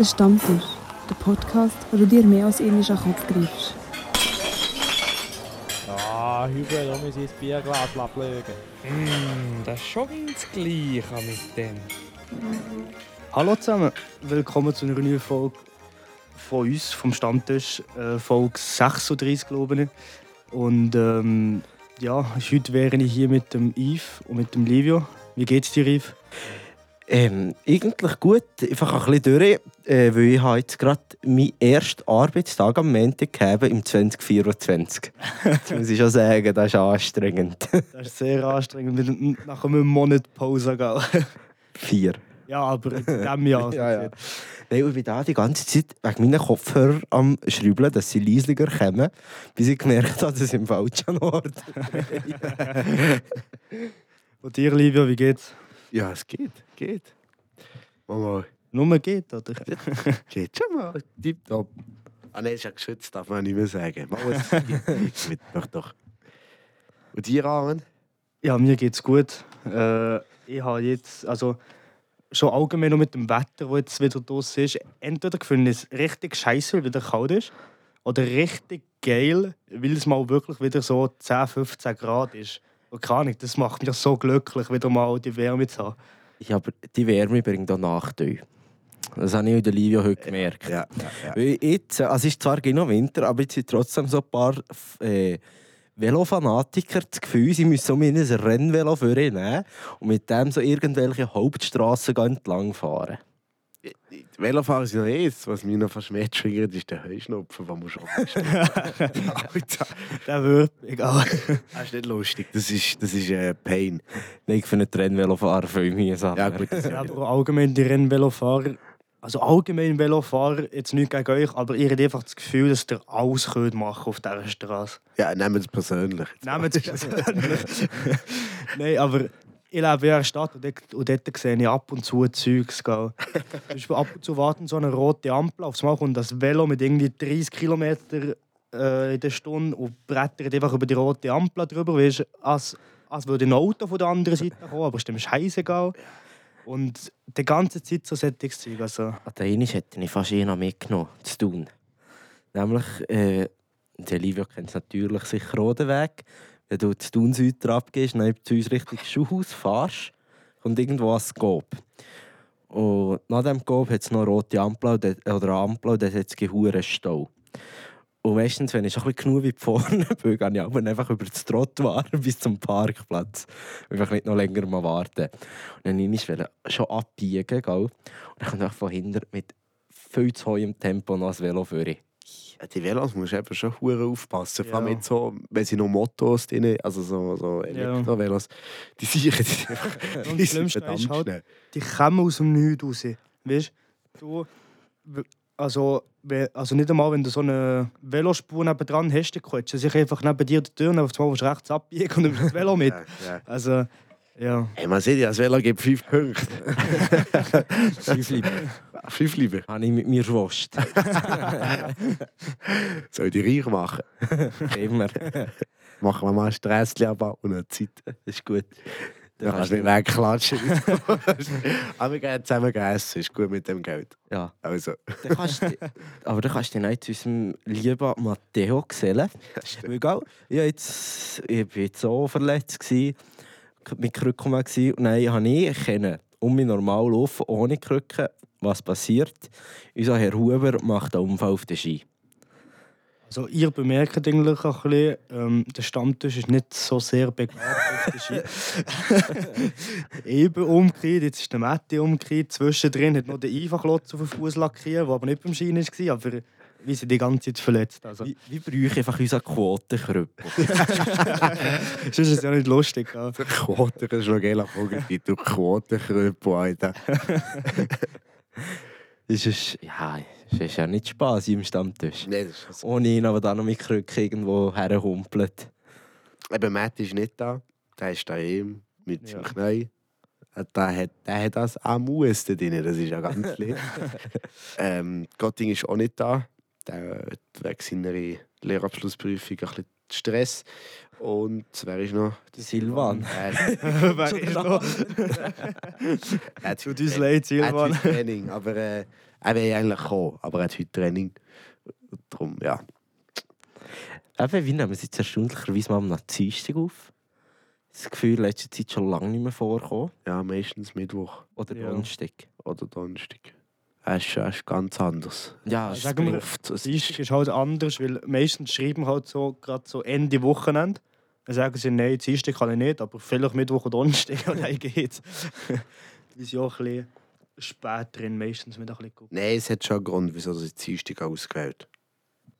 Der Stammtisch, der Podcast, wo du dir mehr als einmal an den Kopf greifst. Ah, Hübel, da muss ich ein Bierglas ablegen. Mm, das ist schon ganz gleich mit dem. Hallo zusammen, willkommen zu einer neuen Folge von uns, vom Stammtisch, äh, Folge 36, glaube ich. Und ähm, ja, heute wäre ich hier mit dem Yves und mit dem Livio. Wie geht's dir, Yves? Ähm, eigentlich gut, einfach ein bisschen durch, äh, weil ich habe jetzt gerade meinen ersten Arbeitstag am Montag gehabt im 2024. das muss ich schon sagen, das ist anstrengend. Das ist sehr anstrengend, nach einem Monat Pause gehen. Vier. Ja, aber in diesem Jahr. Ja, ja. Nein, ich bin da die ganze Zeit wegen meinen Kopfhörer am Schrübeln, dass sie leislicher kommen, bis ich gemerkt habe, dass ich im falschen Ort Und dir, Livio, wie geht's? Ja, es geht, geht. Mama, Nur geht, oder? geht schon mal. Tipptopp. Ah nein, ist ja geschützt, darf man nicht mehr sagen. Mama, es geht mit doch, doch. Und dir, Aaron? Ja, mir geht's gut. Äh, ich habe jetzt, also schon allgemein noch mit dem Wetter, das jetzt wieder draußen ist, entweder finde ich es richtig scheiße, weil wieder kalt ist, oder richtig geil, weil es mal wirklich wieder so 10, 15 Grad ist. Und keine Ahnung, das macht mich so glücklich, wieder mal die Wärme zu haben. Ja, aber die Wärme bringt auch Nachteile. Das habe ich in der Livio heute gemerkt. Ja, ja, ja. Jetzt, also es ist zwar noch Winter, aber jetzt sind trotzdem so ein paar äh, Velofanatiker das Gefühl, sie müssen so ein Rennvelo für ihn nehmen und mit dem so irgendwelche Hauptstraßen entlang fahren. Die Velofahren sind noch eins. Was mich noch fast mehr triggert, ist der Heuschnupfen, den man schon Alter, Der wird egal. Das ist nicht lustig. Das ist, das ist äh, Pain. Ich finde den Rennvelofahrer viel mühsamer. Ja, gut. Ja, aber allgemein die Rennvelofahrer, also allgemein Velofahrer, jetzt nicht gegen euch, aber ihr habt einfach das Gefühl, dass ihr alles könnt machen auf dieser Straße. ja, nehmen wir es persönlich. Nehmt es persönlich. Nein, aber ich lebe in einer Stadt und dort, und dort sehe ich ab und zu Zeugs. gell. Zum Beispiel ab und zu warten so eine rote Ampel. Auf einmal kommt das Velo mit irgendwie 30 km äh, in der Stunde und brettert einfach über die rote Ampel drüber. Weißt, als, als würde ein Auto von der anderen Seite kommen, aber ist dem scheißegal. Und die ganze Zeit so solches Zeug. Also, An der einen hätte ich fast einen mitgenommen, zu tun. Nämlich, äh, der Livio kennt es natürlich sicher auch den Weg. Wenn du zu Thun Süd abgehst, dann zu uns Richtung Schuhhaus fährst, kommt irgendwo ein Scope. Und nach dem Scope hat es noch rote Ampel oder Ampel dort hat es einen Stau. Und meistens, wenn ich schon genug weit vorne bin, gehe ich aber einfach über das Trottoir bis zum Parkplatz. Einfach nicht noch länger mal warten. Und dann wollte ich schon abbiegen, gell? Und dann kommt einfach von hinten mit viel zu hohem Tempo noch das Velo für Ja, Die Velos musst du eben schon hure aufpassen. Vor allem mit so, wenn sie noch Mottos drin also so, so Elektrovelos, die sichern die einfach. Und die sind Schlimmste ist verdammt halt- schnell. die kommen aus dem Nichts raus. Weißt du, also, also nicht einmal, wenn du so eine Velospur nebenan hast, dann quetschen sie sich einfach neben dir die Tür und auf einmal du rechts abbiegen und nimmst das Velo mit. Also, ja. Hey, man sieht ja, das Velo gibt fünf Punkte. Fünf lieber. fünf lieber. Habe ich mit mir Wurst. Soll die reich machen? Immer. Machen wir mal ein Strässchen abbauen und eine Zeit. Das ist gut. Dann kannst du nicht wegklatschen. Aber wir gehen zusammen essen, ist gut mit dem Geld. Ja. Also, Dann kannst du, aber dann kannst du nicht zu unserem lieben Matteo gesellen. Weil, gell, ich, hab jetzt, ich war jetzt so verletzt, gewesen, mit Krücken war, und dann habe ich können, um mich normal laufen, ohne Krücken. Was passiert? Unser Herr Huber macht einen Unfall auf den Ski. Also, ihr bemerkt eigentlich ein bisschen, ähm, der Stammtisch ist nicht so sehr begabt auf der Ski. Eben umgekehrt, jetzt ist der Matti umgekehrt. Zwischendrin hat noch der Einfachlotz auf den Fuß lackiert, der aber nicht beim Ski war. Aber wir sind die ganze Zeit verletzt. Also, Wie, wie bräuchte einfach unseren Quotenkrüppel? sonst ist es ja nicht lustig. Ja. der Quote das ist noch geil. Du Quotenkröpel, Alter. Das ist, ja, das ist ja nicht Spaß im Stammtisch. Nein, das ist. Ohne ihn aber dann noch mit Krücken irgendwo herhumpelt. Eben, Matt ist nicht da. Der ist daheim mit seinem Ja. Knie. Äh, Der hat, der hat das am Mus da drin, das ist ja ganz schlimm. ähm, Gotting ist auch nicht da. Der wegen seiner Lehrabschlussprüfung ein bisschen Stress. Und wer ist noch? Der Silvan. Äh, Wer ist noch? er hat Tut heute uns leid, Er hat Silvan. heute Training, aber äh, er will eigentlich kommen, aber er hat heute Training. Darum, ja. Eben, wie nehmen wir es jetzt erstaunlicherweise mal am Dienstag auf? Das Gefühl, letzte Zeit schon lange nicht mehr vorkommen. Ja, meistens Mittwoch Oder Ja. Donnerstag. oder Donnerstag. Es ist, es ist ganz anders. Ja, Es sagen wir-. Es Dienstag ist halt anders, weil meistens schreiben halt so gerade so Ende Wochenende. Dann sagen sie, nein, Dienstag kann ich nicht, aber vielleicht Mittwoch oder Donnerstag, und dann geht's. Wir sind auch ein bisschen spät drin, meistens mit ein bisschen gucken. Nein, es hat schon einen Grund, wieso ich Dienstag ausgewählt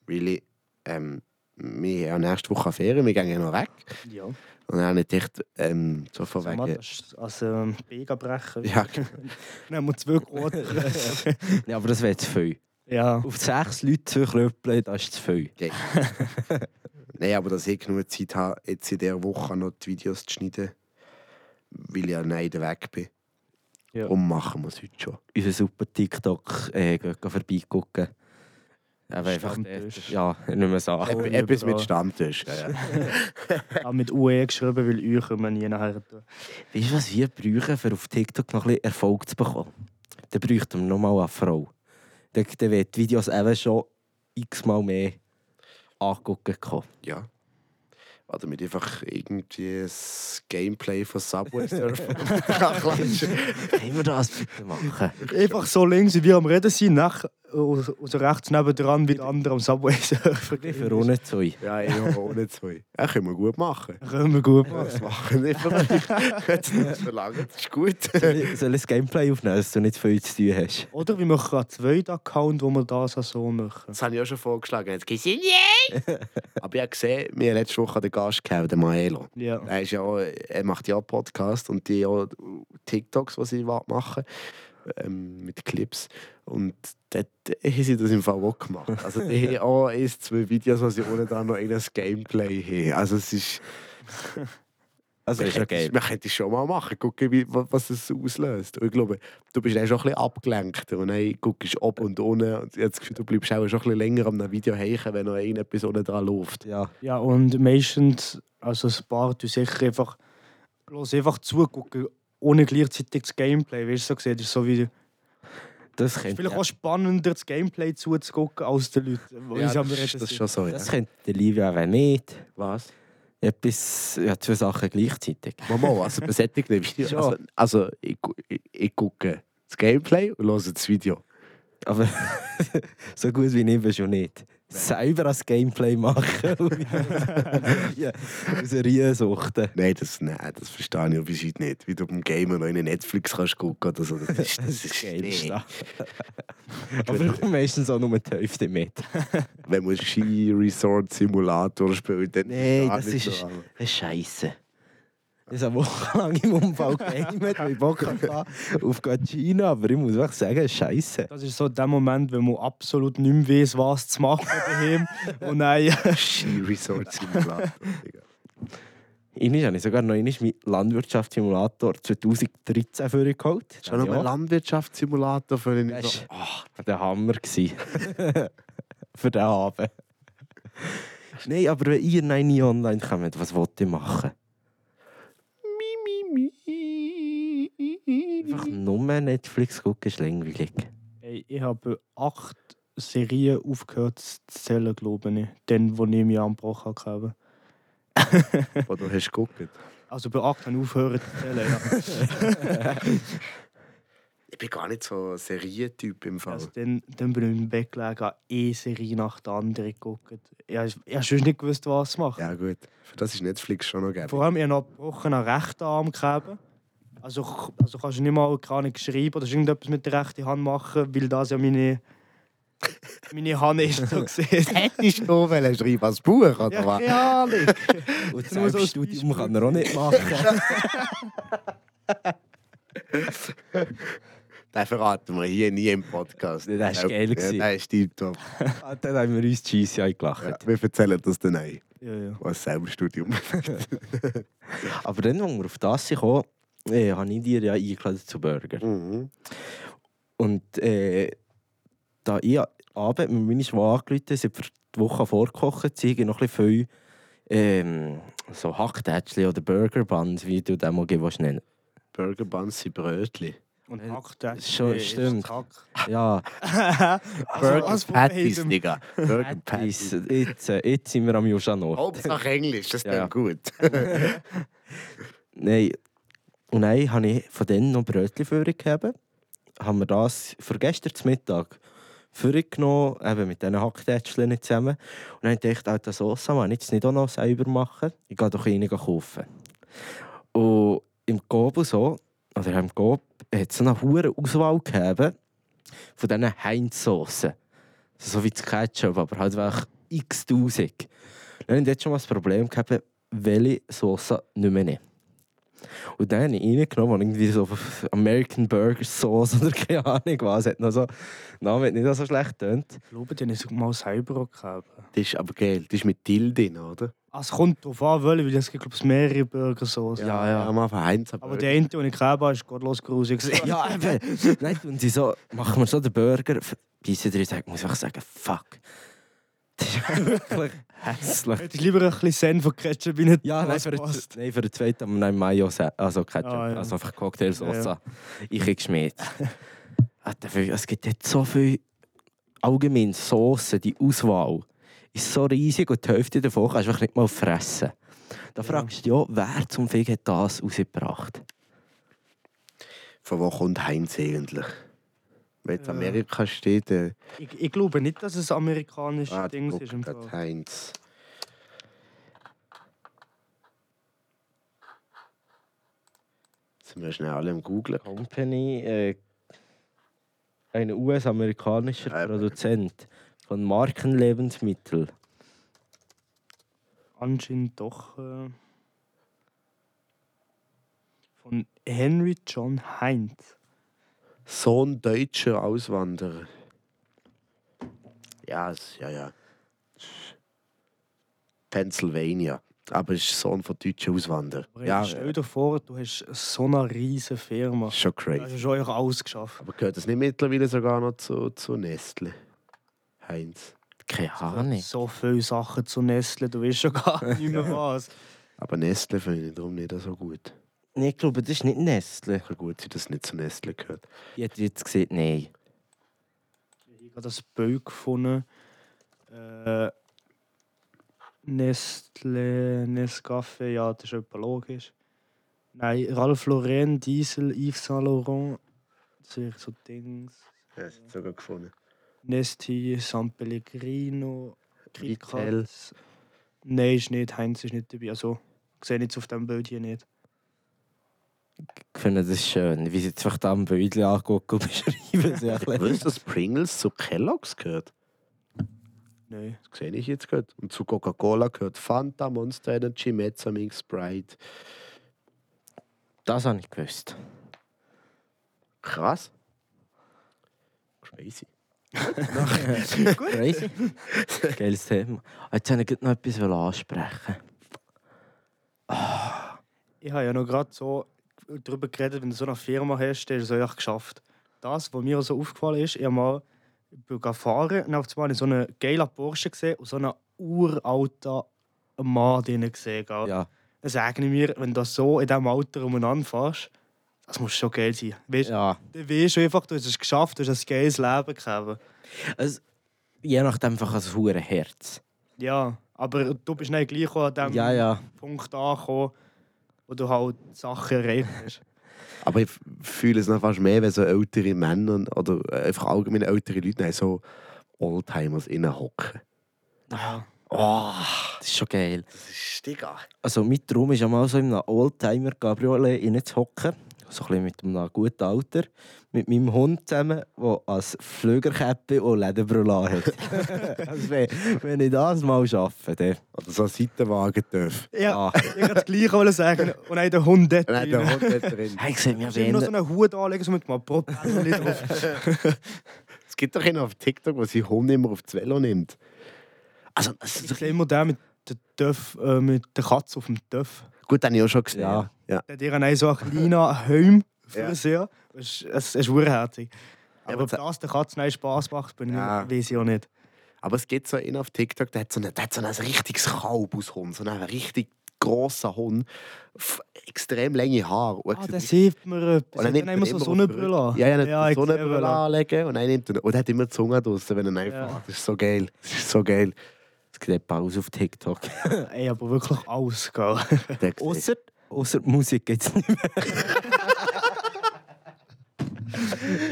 Really, ähm, wir haben nächste Woche Ferien, wir gehen ja noch weg. Ja. Und dann habe ich gedacht, ähm, so von wegen... ist als ähm, brechen. Ja, Dann haben wir zwei Quoten. Ja, aber das wäre zu viel. ja. Auf sechs Leute zu klöppeln, das ist zu viel. Nein, aber dass ich genug Zeit habe, jetzt in dieser Woche noch die Videos zu schneiden, weil ich ja nicht weg bin. Ja. Darum machen wir es heute schon. Unser super TikTok äh, gehen gehen Aber einfach Stammtisch. dort, ja, nicht mehr sagen. Voll Ep- Etwas mit Stammtisch. Ja, ja. Auch mit UE geschrieben, weil ich können wir nie nachher tun. Weißt du, was wir brauchen, um auf TikTok noch ein bisschen Erfolg zu bekommen? Dann bräuchten wir nochmal eine Frau. Dann, dann wird die Videos eben schon x-mal mehr angucken ja. Oder mit einfach irgendwie das Gameplay von Subway Surfer. Können wir das bitte machen? Einfach so links, wie wir am Reden sind, nach, und so rechts nebendran wie der andere am Subway surfen. Für ohne zwei. Ja, ich habe ohne zwei. Ja, können wir gut machen. Können wir gut machen. Das machen wir. Jetzt nicht so lange, das ist gut. Soll ich, das Gameplay aufnehmen, dass du nicht viel zu tun hast? Oder wir machen einen zweiten Account, wo wir das auch so machen. Das habe ich auch schon vorgeschlagen. Jetzt gesagt, yeah! Aber ich habe gesehen, wir haben letzte Woche den Gast gehabt, den Maelo. Ja. Er, ist ja auch, er macht ja auch Podcast und die auch TikToks, die sie machen, ähm, mit Clips. Und dort haben sie das im Fall auch gemacht. Also die haben auch eins, zwei Videos, wo sie ohne dran noch ein Gameplay haben. Also es ist... Also ist ja geil. Man könnte es schon mal machen, gucken, wie, wa- was es auslöst. Und ich glaube, du bist dann schon ein bisschen abgelenkt. Und dann guckst du oben und unten. Und ich Gefühl, du bleibst auch schon ein bisschen länger am einem Video hängen, wenn noch irgendetwas unten dran läuft. Ja, ja, und meistens, also ein paar, du sicher einfach, bloß einfach zugucken, ohne gleichzeitig das Gameplay. Weißt du, so gesehen, das ist so wie, das ist könnte, vielleicht ja, auch spannender, das Gameplay zuzugucken, als den Leuten, die uns am das, das ist sind. schon so, ja. das könnte der Livia auch nicht. Was? Etwas, ja, zwei Sachen gleichzeitig. Mama, also bei solchen Videos. Ja. Also, also ich, ich, ich gucke das Gameplay und höre das Video. Aber so gut wie ich bin schon nicht. Selber als Gameplay machen. ja, Serien suchten. Nein, das, nein, das verstehe ich bis heute nicht. Wie du beim Gamer noch in Netflix kannst gucken oder so. Das ist, das ist nee. Aber meistens auch nur die Hälfte mit. Wenn man Ski-Resort-Simulator spielt, dann Nee, gar das ist- so. Das ist scheiße. Ich habe wochenlang im Unfall gegamet, weil ich Bock hatte auf China, aber ich muss wirklich sagen, es ist scheiße. Das ist so der Moment, wenn man absolut nicht mehr weiß, was zu machen daheim. Und dann, Ski-Resort-Simulator. Digga. Einmal habe ich sogar noch einmal meinen Landwirtschaftssimulator 2013 vorgeholt. Schon noch ein Landwirtschaftssimulator für den. Das So, war der Hammer. Für den Abend. Nein, aber wenn ihr nein nie online kommt, was wollt ihr machen? Einfach nur Netflix gucken ist langweilig. Ey, ich habe acht Serien aufgehört zu zählen, glaube ich. Dann, wo ich mich angebrochen habe. wo du hast geguckt. Also bei acht habe ich aufgehört zu zählen, ja. Ich bin gar nicht so Serientyp im Fall. Also dann, dann bin ich im Bett gelegen, eine Serie nach der anderen geguckt. Ich habe ich habe sonst nicht gewusst, was zu machen. Ja, gut. Für das ist Netflix schon noch geil. Vor allem, ich habe noch gebrochen an rechten Arm gehabt. Also, also kannst du nicht mal gar nicht schreiben oder irgendetwas mit der rechten Hand machen, weil das ja meine, meine Hand ist, so gesehen. Hättest du wollen schreiben als Buch, oder Ja, was? keine Ahnung. Und das Selbststudium kann er auch nicht machen. Den verraten wir hier nie im Podcast. Der ist geil Ja, der ist tiptop. Ah, Dann haben wir uns die GCI gelacht. Ja, wir erzählen das dann auch. Ja, ja. Als Selbststudium. Aber dann, als wir auf das kamen, äh, habe ich dir ja eingeladen zu Burger. mhm. Und äh, da ich Abend mit meiner Schwester angerufen sie für die Woche vorgekocht, sie haben noch ein bisschen viel ähm, so Hacktätschli oder Burger Buns, wie du den mal nennen. Burger Buns sind Brötchen. Und Äh, Hack, der schon- ist stimmt. Hack. Ja, Also, was von Patties. Digga. Burger Patties. Jetzt, äh, jetzt sind wir am Juschanort. Hauptsache Englisch, das ist Ja, gut. Nein. Und dann habe ich von denen noch Brötchen für gegeben. Haben wir das für gestern zum Mittag vorgenommen, eben mit diesen Hacktätschchen zusammen. Und dann dachte ich, Alter, Sauce kann ich jetzt nicht auch noch selber machen. Ich gehe doch eine kaufen. Und im und so, oder im Coop, hat es eine hohe Auswahl gegeben von diesen Heinz-Soßen. So wie das Ketchup, aber halt einfach x-tausend. Dann hatte ich dort schon mal das Problem gehabt, welche Soße nicht mehr nehmen. Und dann habe ich reingenommen, und irgendwie so American Burger Sauce oder keine Ahnung was. Hat noch so, der Name hat nicht so schlecht tönt. Ich glaube, den ist mal selber gegeben. Das ist aber geil. Das ist mit Dill drin, oder? Ah, Es kommt darauf an, weil es gibt glaube ich mehrere Burgersoße. Ja, ja. Am Anfang Heinz. Aber der eine, den ich gegeben habe, ist gottlos grusig. Ja, eben. Nein, und sie so, machen wir so den Burger, beißen drin, sagt, muss ich sagen, fuck. Das ist wirklich hässlich. Hätte ich lieber ein bisschen Senf von Ketchup rein. Ja, nein, für, den, nein, für den zweiten haben wir Mayo, also Ketchup, Ah, ja. also einfach Cocktailsauce. Ja, Ich habe geschmiert. Es gibt jetzt so viel allgemein Soßen, die Auswahl ist so riesig und die Hälfte davon kannst du einfach nicht mal fressen. Da fragst du dich ja, wer zum Fick hat das rausgebracht? Von wo kommt Heinz eigentlich? Wenn jetzt Ja. Amerika steht, äh, Ich, ich glaube nicht, dass es ein amerikanisches ah, Ding ist. Im das Fall. Heinz. Sind wir schnell alle am Googlen? Company, äh, ein US-amerikanischer. Produzent von Markenlebensmitteln. Anscheinend doch. Äh, von Henry John Heinz. Sohn deutscher Auswanderer. Ja, es- ja, ja. Pennsylvania. Aber es ist Sohn von deutschen Auswanderern. Aber Ja, jetzt stell dir vor, du hast so eine riesige Firma. schon Das crazy. ist schon alles geschafft. Aber gehört das nicht mittlerweile sogar noch zu, zu Nestle? Heinz. Keine Ahnung. So viele Sachen zu Nestle, du weißt schon gar nicht mehr was. Aber Nestle finde ich darum nicht so gut. Nee, ich glaube, das ist nicht Nestle. Kann gut sein, dass es nicht zu Nestle gehört. Ich hätte jetzt gesehen, nein. Ich habe das Bild gefunden. Äh, Nestle, Nescafé, ja, das ist etwa logisch. Nein, Ralph Lauren, Diesel, Yves Saint Laurent. Das sind so Dings. Ja, es ist sogar gefunden. Nestle, San Pellegrino. KitKat. Nein, ist nicht. Heinz ist nicht dabei. Also, ich sehe jetzt auf dem Bild hier nicht. Ich finde das schön, wie sie jetzt einfach da am Bildchen angucken und beschreiben. sie. Weißt du, dass Pringles zu Kellogg's gehört? Nein. Das sehe ich jetzt gerade. Und zu Coca-Cola gehört Fanta, Monster Energy, Mezzamix, Sprite. Das habe ich gewusst. Krass. Crazy. Crazy. Geiles Thema. Jetzt wollte ich noch etwas ansprechen. Ich habe ja noch gerade so darüber geredet, wenn du so eine Firma hast, dann ist es eigentlich geschafft. Das, was mir so aufgefallen ist, ich habe mal gefahren und auf einmal so einen geilen Porsche gesehen und so einen uralten Mann drin gesehen. gell. Ja. Dann sage ich mir, wenn du so in diesem Alter umeinander fährst, das muss schon geil sein. Weißt, ja. Weißt du einfach, du hast es geschafft, du hast ein geiles Leben gehabt. Also, je nachdem einfach ein hure Herz. Ja, aber du bist nicht gleich an dem Ja, ja. Punkt angekommen, wo du halt Sachen erreicht hast. Aber ich fühle es noch fast mehr, wenn so ältere Männer oder einfach allgemein ältere Leute haben so Oldtimers innen hocken. Ja. Oh, das ist schon geil. Das ist Digga. Also, mein Traum ist einmal so in einem Oldtimer Cabriolet reinzuhocken. So ein bisschen mit einem guten Alter. Mit meinem Hund zusammen, der als Flügerkäppe und Lederbrüllar hat. also, wenn, wenn ich das mal schaffe, dann... Oder so ein Seitenwagen darf. Ja, Ah. ich wollte das Gleiche wollen sagen. Und dann der Hund dort Nein, der rein. Hund nicht drin. Hey, sieht mir ihm noch so einen Hut anlegen, so mit einem Propeller drauf. Es gibt doch einen auf TikTok, der seinen Hund immer auf das Velo nimmt. Also, das Ich ist sehe immer den mit der, Töff, äh, mit der Katze auf dem Töff. gut, den habe ich auch schon gesehen. Ja. Ja. Der hat ihr dann so einen kleinen Helm für Ja. sie. Es ist, es ist urherzig. Aber ob das der Katze einen Spass macht, bin ich Ja. weiß ich auch nicht. Aber es gibt so einen auf TikTok, der hat so, der hat so ein richtiges Kalbushund, so einen richtig grossen Hund, extrem lange Haare. Ah, sieht der sieht mir etwas. Und dann dann nimmt immer er so Sonnenbrille an. Ja, ja, ja ja ich so eine sehe Brille welche. anlegen und dann nimmt er, und er hat immer die Zunge draussen, wenn er einfach Ja. Das ist so geil. Das ist so geil. Es gibt Pause auf TikTok. Ey, aber wirklich alles, gell. Ausser, die Musik gibt es nicht mehr.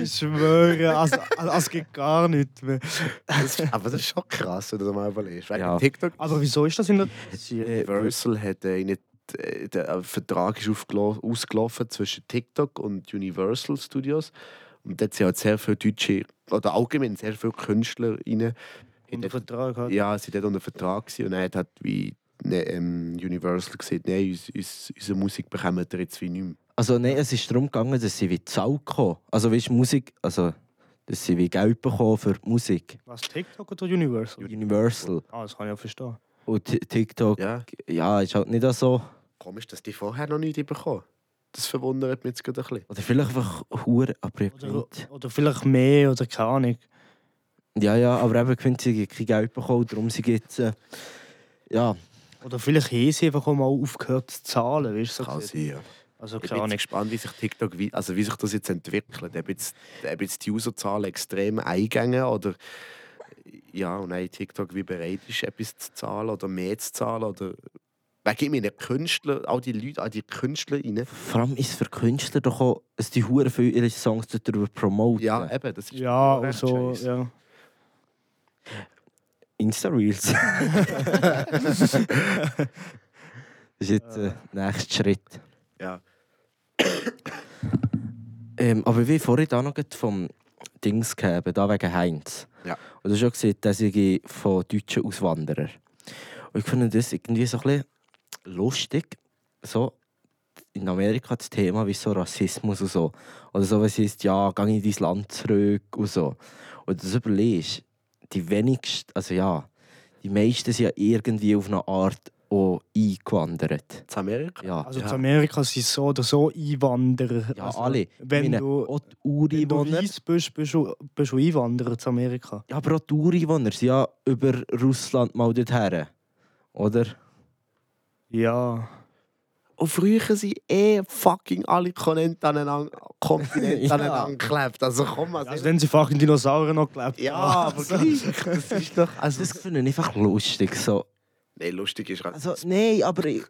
Ich schwöre, also, also, es geht gar nichts mehr. das, aber das ist schon krass, wenn du das mal überlegst. Ja. TikTok Aber wieso ist das in der... Universal hat äh, nicht, äh, der äh, Vertrag ist ausgelaufen zwischen TikTok und Universal Studios. Und dort sind halt sehr viele Deutsche, oder allgemein sehr viele Künstler rein. Unter Vertrag halt. Ja, sie waren dort unter Vertrag und dann hat halt wie Universal gesagt, nein, uns, uns, unsere Musik bekommen ihr jetzt wie nicht mehr. Also nein, es ist darum gegangen, dass sie wie Zahl kommen. Also weißt Musik, also dass sie wie Geld bekommen für die Musik. Was, TikTok oder Universal? Universal. Ah, das kann ich ja verstehen. Und Ti- TikTok, Ja, ja, ist halt nicht so. komisch, dass die vorher noch nicht bekommen. Das verwundert mich jetzt gerade ein bisschen. Oder vielleicht einfach Hure, aber ich Oder, nicht. oder vielleicht mehr, oder keine Ahnung. Ja, ja, aber eben gewinnt sie kein Geld bekommen, darum sie jetzt. Äh, ja, Oder vielleicht haben sie einfach auch mal aufgehört zu zahlen, weißt du? So Kann sein, ja. also Ich bin Ahnung. gespannt, wie sich TikTok, wie- also wie sich das jetzt entwickelt. Ob jetzt, ob jetzt die Userzahlen extrem eingängen oder ja, und dann TikTok wie bereit ist, etwas zu zahlen oder mehr zu zahlen oder wegen meinen Künstler, all die Leute, all die Künstler rein. vor allem ist es für Künstler doch auch, dass die Hure für ihre Songs darüber promoten. Ja, eben, das ist Ja, so, ja. Insta-Reels. das ist jetzt der nächste Schritt. Ja. Ähm, aber wie vorhin auch noch vom Dings gehabt, da wegen Heinz. Ja. Und du hast schon gesehen, dass ich von deutschen Auswanderern. Und ich finde das irgendwie so ein bisschen lustig. So in Amerika das Thema wie so Rassismus und so. Oder so, was heißt, ja, geh in dein Land zurück und so. Und das überlegst, die wenigsten, also ja, die meisten sind ja irgendwie auf eine Art auch eingewandert. In Amerika? Ja, Also Ja. in Amerika sind so oder so Einwanderer. ja also, alle. Wenn Ich meine, du, auch die wenn du Ureinwohner. bist, bist du, bist du Einwanderer zu Amerika. Ja, aber auch die Ureinwohner sind ja über Russland mal dorthin. Oder? Ja. Und früher sind eh fucking alle Kontinente aneinander, Kontinente Ja. aneinander geklebt. Also komm mal. Also dann sind fucking Dinosaurier noch gelebt. ja, aber gleich. Das ist doch... Also, Das finde ich einfach lustig. So. Nein, lustig ist Also, nein, aber ich,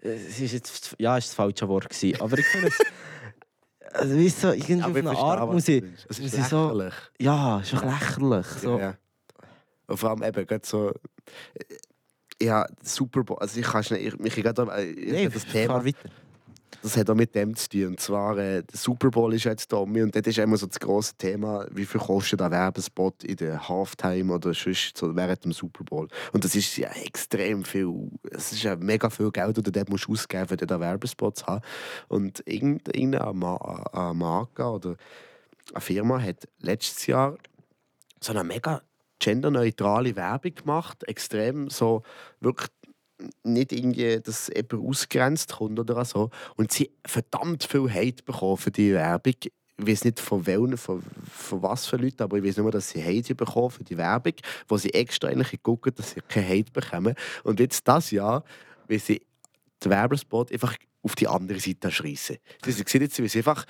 es ist jetzt, ja, ist das falsche Wort gewesen. Aber ich finde es, also, weißt du, irgendwie auf eine Art muss ich, Es ist ich so, lächerlich. ja, ist doch lächerlich. So. Ja, ja. Und vor allem eben gerade so... Ja, Super Bowl. Also ich kann schnell... Ich, mich gerade... äh, ich- Nee, das Thema... weiter. Das hat auch mit dem zu tun. Und zwar, äh, der Super Bowl ist jetzt da und dort ist immer so das grosse Thema, wie viel kostet ein Werbespot in der Halftime oder sonst so während dem Super Bowl. Und das ist ja extrem viel, es ist ja mega viel Geld, das du dort musst ausgeben musst, um dort einen Werbespot zu haben. Und irgend- irgendeine Ma- eine Marke oder eine Firma hat letztes Jahr so eine mega genderneutrale Werbung gemacht, extrem so wirklich nicht irgendwie, dass jemand ausgrenzt kommt oder so. Und sie verdammt viel Hate bekommen für die Werbung. Ich weiß nicht von welchen, von, von was für Leuten, aber ich weiß nur, dass sie Hate bekommen für die Werbung, wo sie extra eigentlich geguckt dass sie keinen Hate bekommen. Und jetzt das Jahr, weil sie den Werbespot einfach auf die andere Seite schreissen. Sie sehen jetzt, wie sie einfach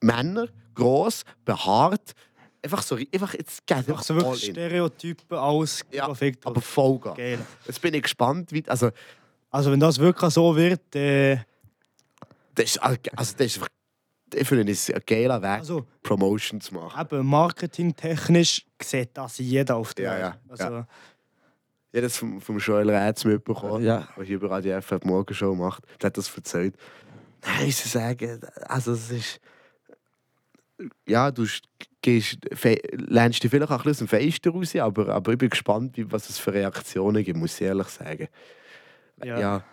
Männer, gross, behaart, einfach so, einfach jetzt geht Einfach einfach so all wirklich in. Stereotypen aus Ja, perfekt. Aber Vollgas. Geil. Jetzt bin ich gespannt, wie, also Also wenn das wirklich so wird, äh, Das ist, also das ist einfach, ich finde es ein geiler Weg, also Promotion zu machen. eben marketingtechnisch sieht das jeder auf der Ja, Welt. ja, Also, ja. Habe das vom, vom Joel Rätz mitbekommen, Ja. der hier über Radio FF die Morgenshow macht. Der hat das erzählt. Nein, ich sagen, also es ist... Ja, du gehst, lernst dich vielleicht auch ein bisschen aus dem Fenster raus, aber, aber ich bin gespannt, wie, was es für Reaktionen gibt, muss ich ehrlich sagen. Ja. ja.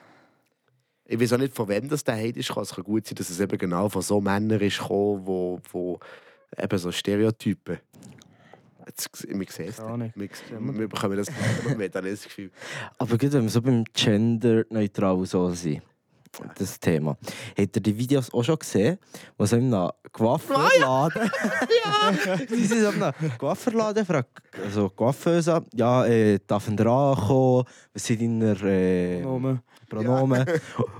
Ich weiß auch nicht, von wem das der Hate ist. Es kann gut sein, dass es eben genau von so Männern ist gekommen, wo, wo eben so Stereotypen. Jetzt, wir sehen es. Keine Ahnung. Wir, wir bekommen das nicht, wir haben das Gefühl. Aber gut, wenn wir so beim Gender neutral so sind. Das Thema. Habt ihr die Videos auch schon gesehen, wo so in einem Coiffeurladen... ja! Sie sind in einem Coiffeurladen, fragt also Coiffeuse, ja, äh, darf ein ankommen, was sind deine äh, Nomen. Pronomen?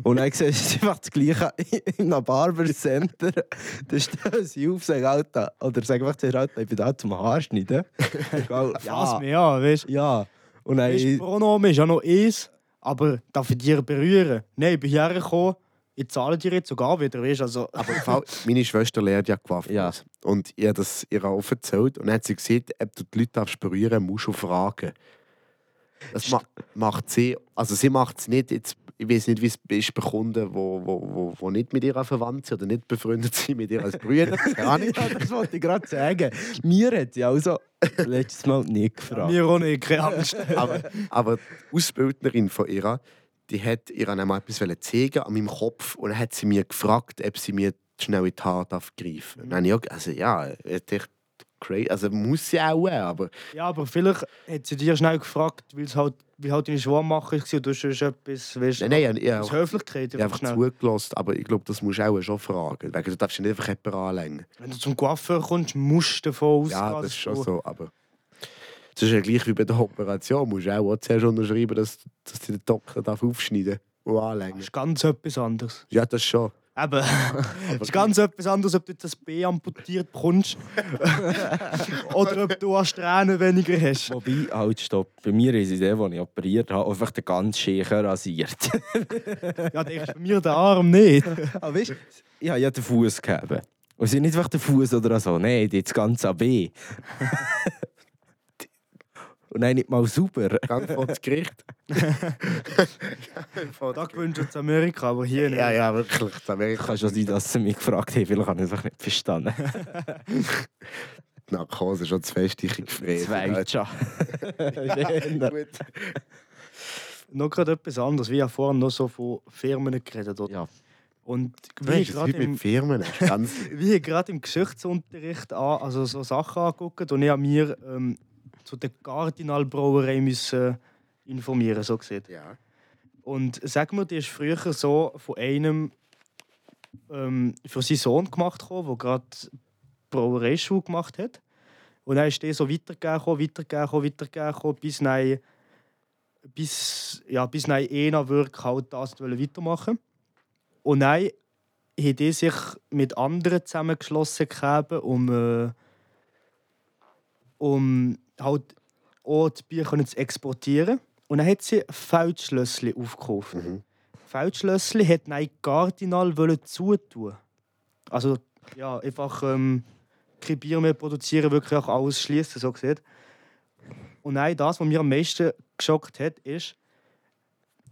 Und dann siehst du einfach das Gleiche in einem Barbercenter. Dann stehen sie auf, sagen, Alter, oder sagen einfach zuerst, Alter, ich bin da zum Haarschneiden. Egal, Fass mich an, weißt du? Ja. Und dann... Weißt, Pronomen ist ja noch eins, aber darf ich dir berühren? Nein, ich bin hierher gekommen, ich zahle dir jetzt sogar wieder, weißt? Also, Aber Fall, meine Schwester lernt ja Coiffeuse. Ja. Und ihr hat das ihr auch erzählt. Und dann hat sie gesagt, ob du die Leute darfst berühren musst du fragen. Das ma macht sie, also sie macht es nicht, jetzt, ich weiß nicht, wie es ist bei Kunden, wo, wo, wo, wo nicht mit ihr verwandt sind oder nicht befreundet sind mit ihr als Brüder. Ja, das wollte ich gerade sagen. Mir hat sie also letztes Mal nicht gefragt. mir auch nicht, keine Angst. aber, aber die Ausbildnerin von ihr, die hat ihr einmal etwas zeigen an meinem Kopf und dann hat sie mir gefragt, ob sie mir schnell in die Haare darf greifen. Und dann habe ich auch, also ja, echt crazy, also muss sie auch, aber Ja, aber vielleicht hat sie dir schnell gefragt, weil es halt, wie halt deine Schwarmache war und du hast etwas, weißt nein, nein, ich, aus ich, Höflichkeit ich habe einfach zugelassen, aber ich glaube, das musst du auch schon fragen, weil du darfst nicht einfach jemanden anlängen. Wenn du zum Coiffeur kommst, musst du davon ausgehen, Ja, das ist schon so, aber es ist ja gleich wie bei der Operation, musst du auch, auch zuerst unterschreiben, dass, dass dir der Doktor darf aufschneiden und Das anlängen. ist ganz etwas anderes. Ja, das schon. Eben, es ist ganz etwas anderes, ob du jetzt das B amputiert bekommst oder ob du an Strähnen weniger hast. Wobei, halt, stopp. Bei mir ist es der, den ich operiert habe, einfach den ganzen Schächer rasiert. Ja, der ist bei mir der Arm nicht. Aber weißt du, ich habe ja den Fuß gegeben. Und es ist nicht einfach der Fuß oder so, nein, das ganze AB. Und nein, nicht mal sauber. Ganz vor das Gericht. Da gewünscht uns Amerika, aber hier nicht. Ja, ja, wirklich. Das Amerika Kann schon sein, dass sie mich gefragt haben, vielleicht habe ich es einfach nicht verstanden. Die Narkose ist schon zu fest, ich gefreut. Zwei schon. Gut. Noch gerade etwas anderes. Wir haben vorhin noch so von Firmen geredet. Oder? Ja. Und wie gerade im, mit Firmen. Ganz, wie ich gerade im Geschichtsunterricht an, also so Sachen angeguckt und ich habe mir ähm, zu der Cardinal-Brauerei müssen informieren, so gesehen. ja. Und sag mir, die ist früher so von einem ähm, für seinen Sohn gemacht, der gerade Brauereischule gemacht hat. Und dann ist der so weitergegangen, weitergegangen, weitergegangen, bis nein, bis, ja, bis nein einer wirklich halt das weitermachen Und dann hat die sich mit anderen zusammengeschlossen, gehabt, um, äh, um halt auch das Bier können zu exportieren. Und dann hat sie Feldschlössli aufgekauft. Mhm. Feldschlössli hat nein Cardinal wollen zutun. Also ja, einfach ähm, kein Bier mehr produzieren, wirklich auch alles schließen, so gesehen. Und nein, das, was mir am meisten geschockt hat, ist,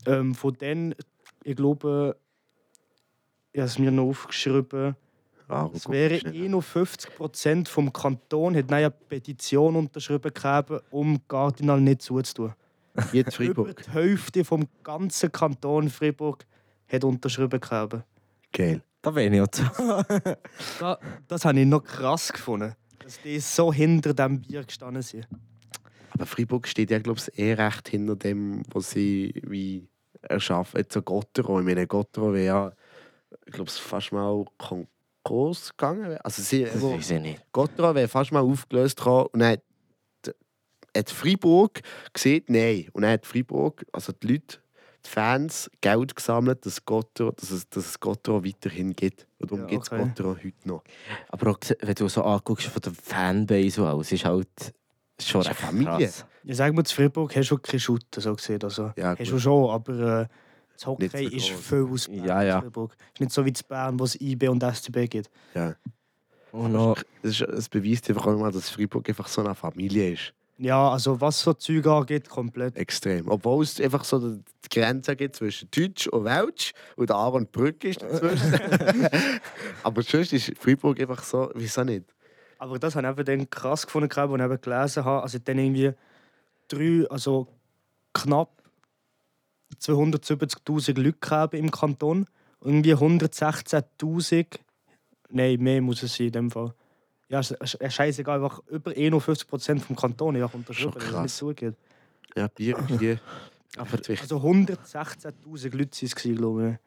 ähm, von denen, ich glaube, ich habe es mir noch aufgeschrieben, Ah, es wäre eh noch 50% vom Kanton hat eine Petition unterschrieben gehabt, um Cardinal nicht zuzutun. Hier in Über Freiburg. die Hälfte vom ganzen Kanton Freiburg hat unterschrieben gehabt. Geil. Da bin ich auch zu. Da, das habe ich noch krass gefunden, dass die so hinter dem Bier gestanden sind. Aber Freiburg steht ja, glaube ich, eh recht hinter dem, was sie wie erschaffen. Jetzt so Gottero. Ich meine, Gottero wäre ja, ich glaube, fast mal Konkurs gegangen. Also sie, Das also, weiß ich nicht. Gottra wäre fast mal aufgelöst gekommen und dann hat, hat Freiburg gesehen, nein. Und dann hat Freiburg, also die Leute, die Fans, Geld gesammelt, dass, Gottra, dass, es, dass es Gottra weiterhin gibt. Und darum Ja, gibt es okay. Gottra heute noch. Aber auch, wenn du so anguckst von der Fanbase alles, ist halt schon eine Familie. krass. Ich sage mal, zu Freiburg hast du keine Shooter, so gesehen. Also, Ja, hast du schon, aber äh, das Hockey Nicht so ist viel aus Bern, Ja, ja. Ist nicht so wie zu Bern, wo es IB und SCB gibt. Ja. Und noch, Das, ist, das beweist einfach auch mal, dass Freiburg einfach so eine Familie ist. Ja, also was so Zeug angeht, komplett. Extrem. Obwohl es einfach so die Grenze gibt zwischen Deutsch und Welsch und Aar und Brücke ist dazwischen. Aber sonst ist Freiburg einfach so, wieso nicht? Aber das habe ich eben dann krass gefunden, als ich gelesen habe. Also dann irgendwie drei, also knapp 270'000 Leute gehabt im Kanton. Und irgendwie 116'000, nein, mehr muss es sein in dem Fall. Ja, ist scheißegal, einfach über 51% vom Kanton ja, unterschrieben, Schon dass es nicht zugeht. Ja, Bier ist aber wichtig. Also 116'000 Leute waren es, glaube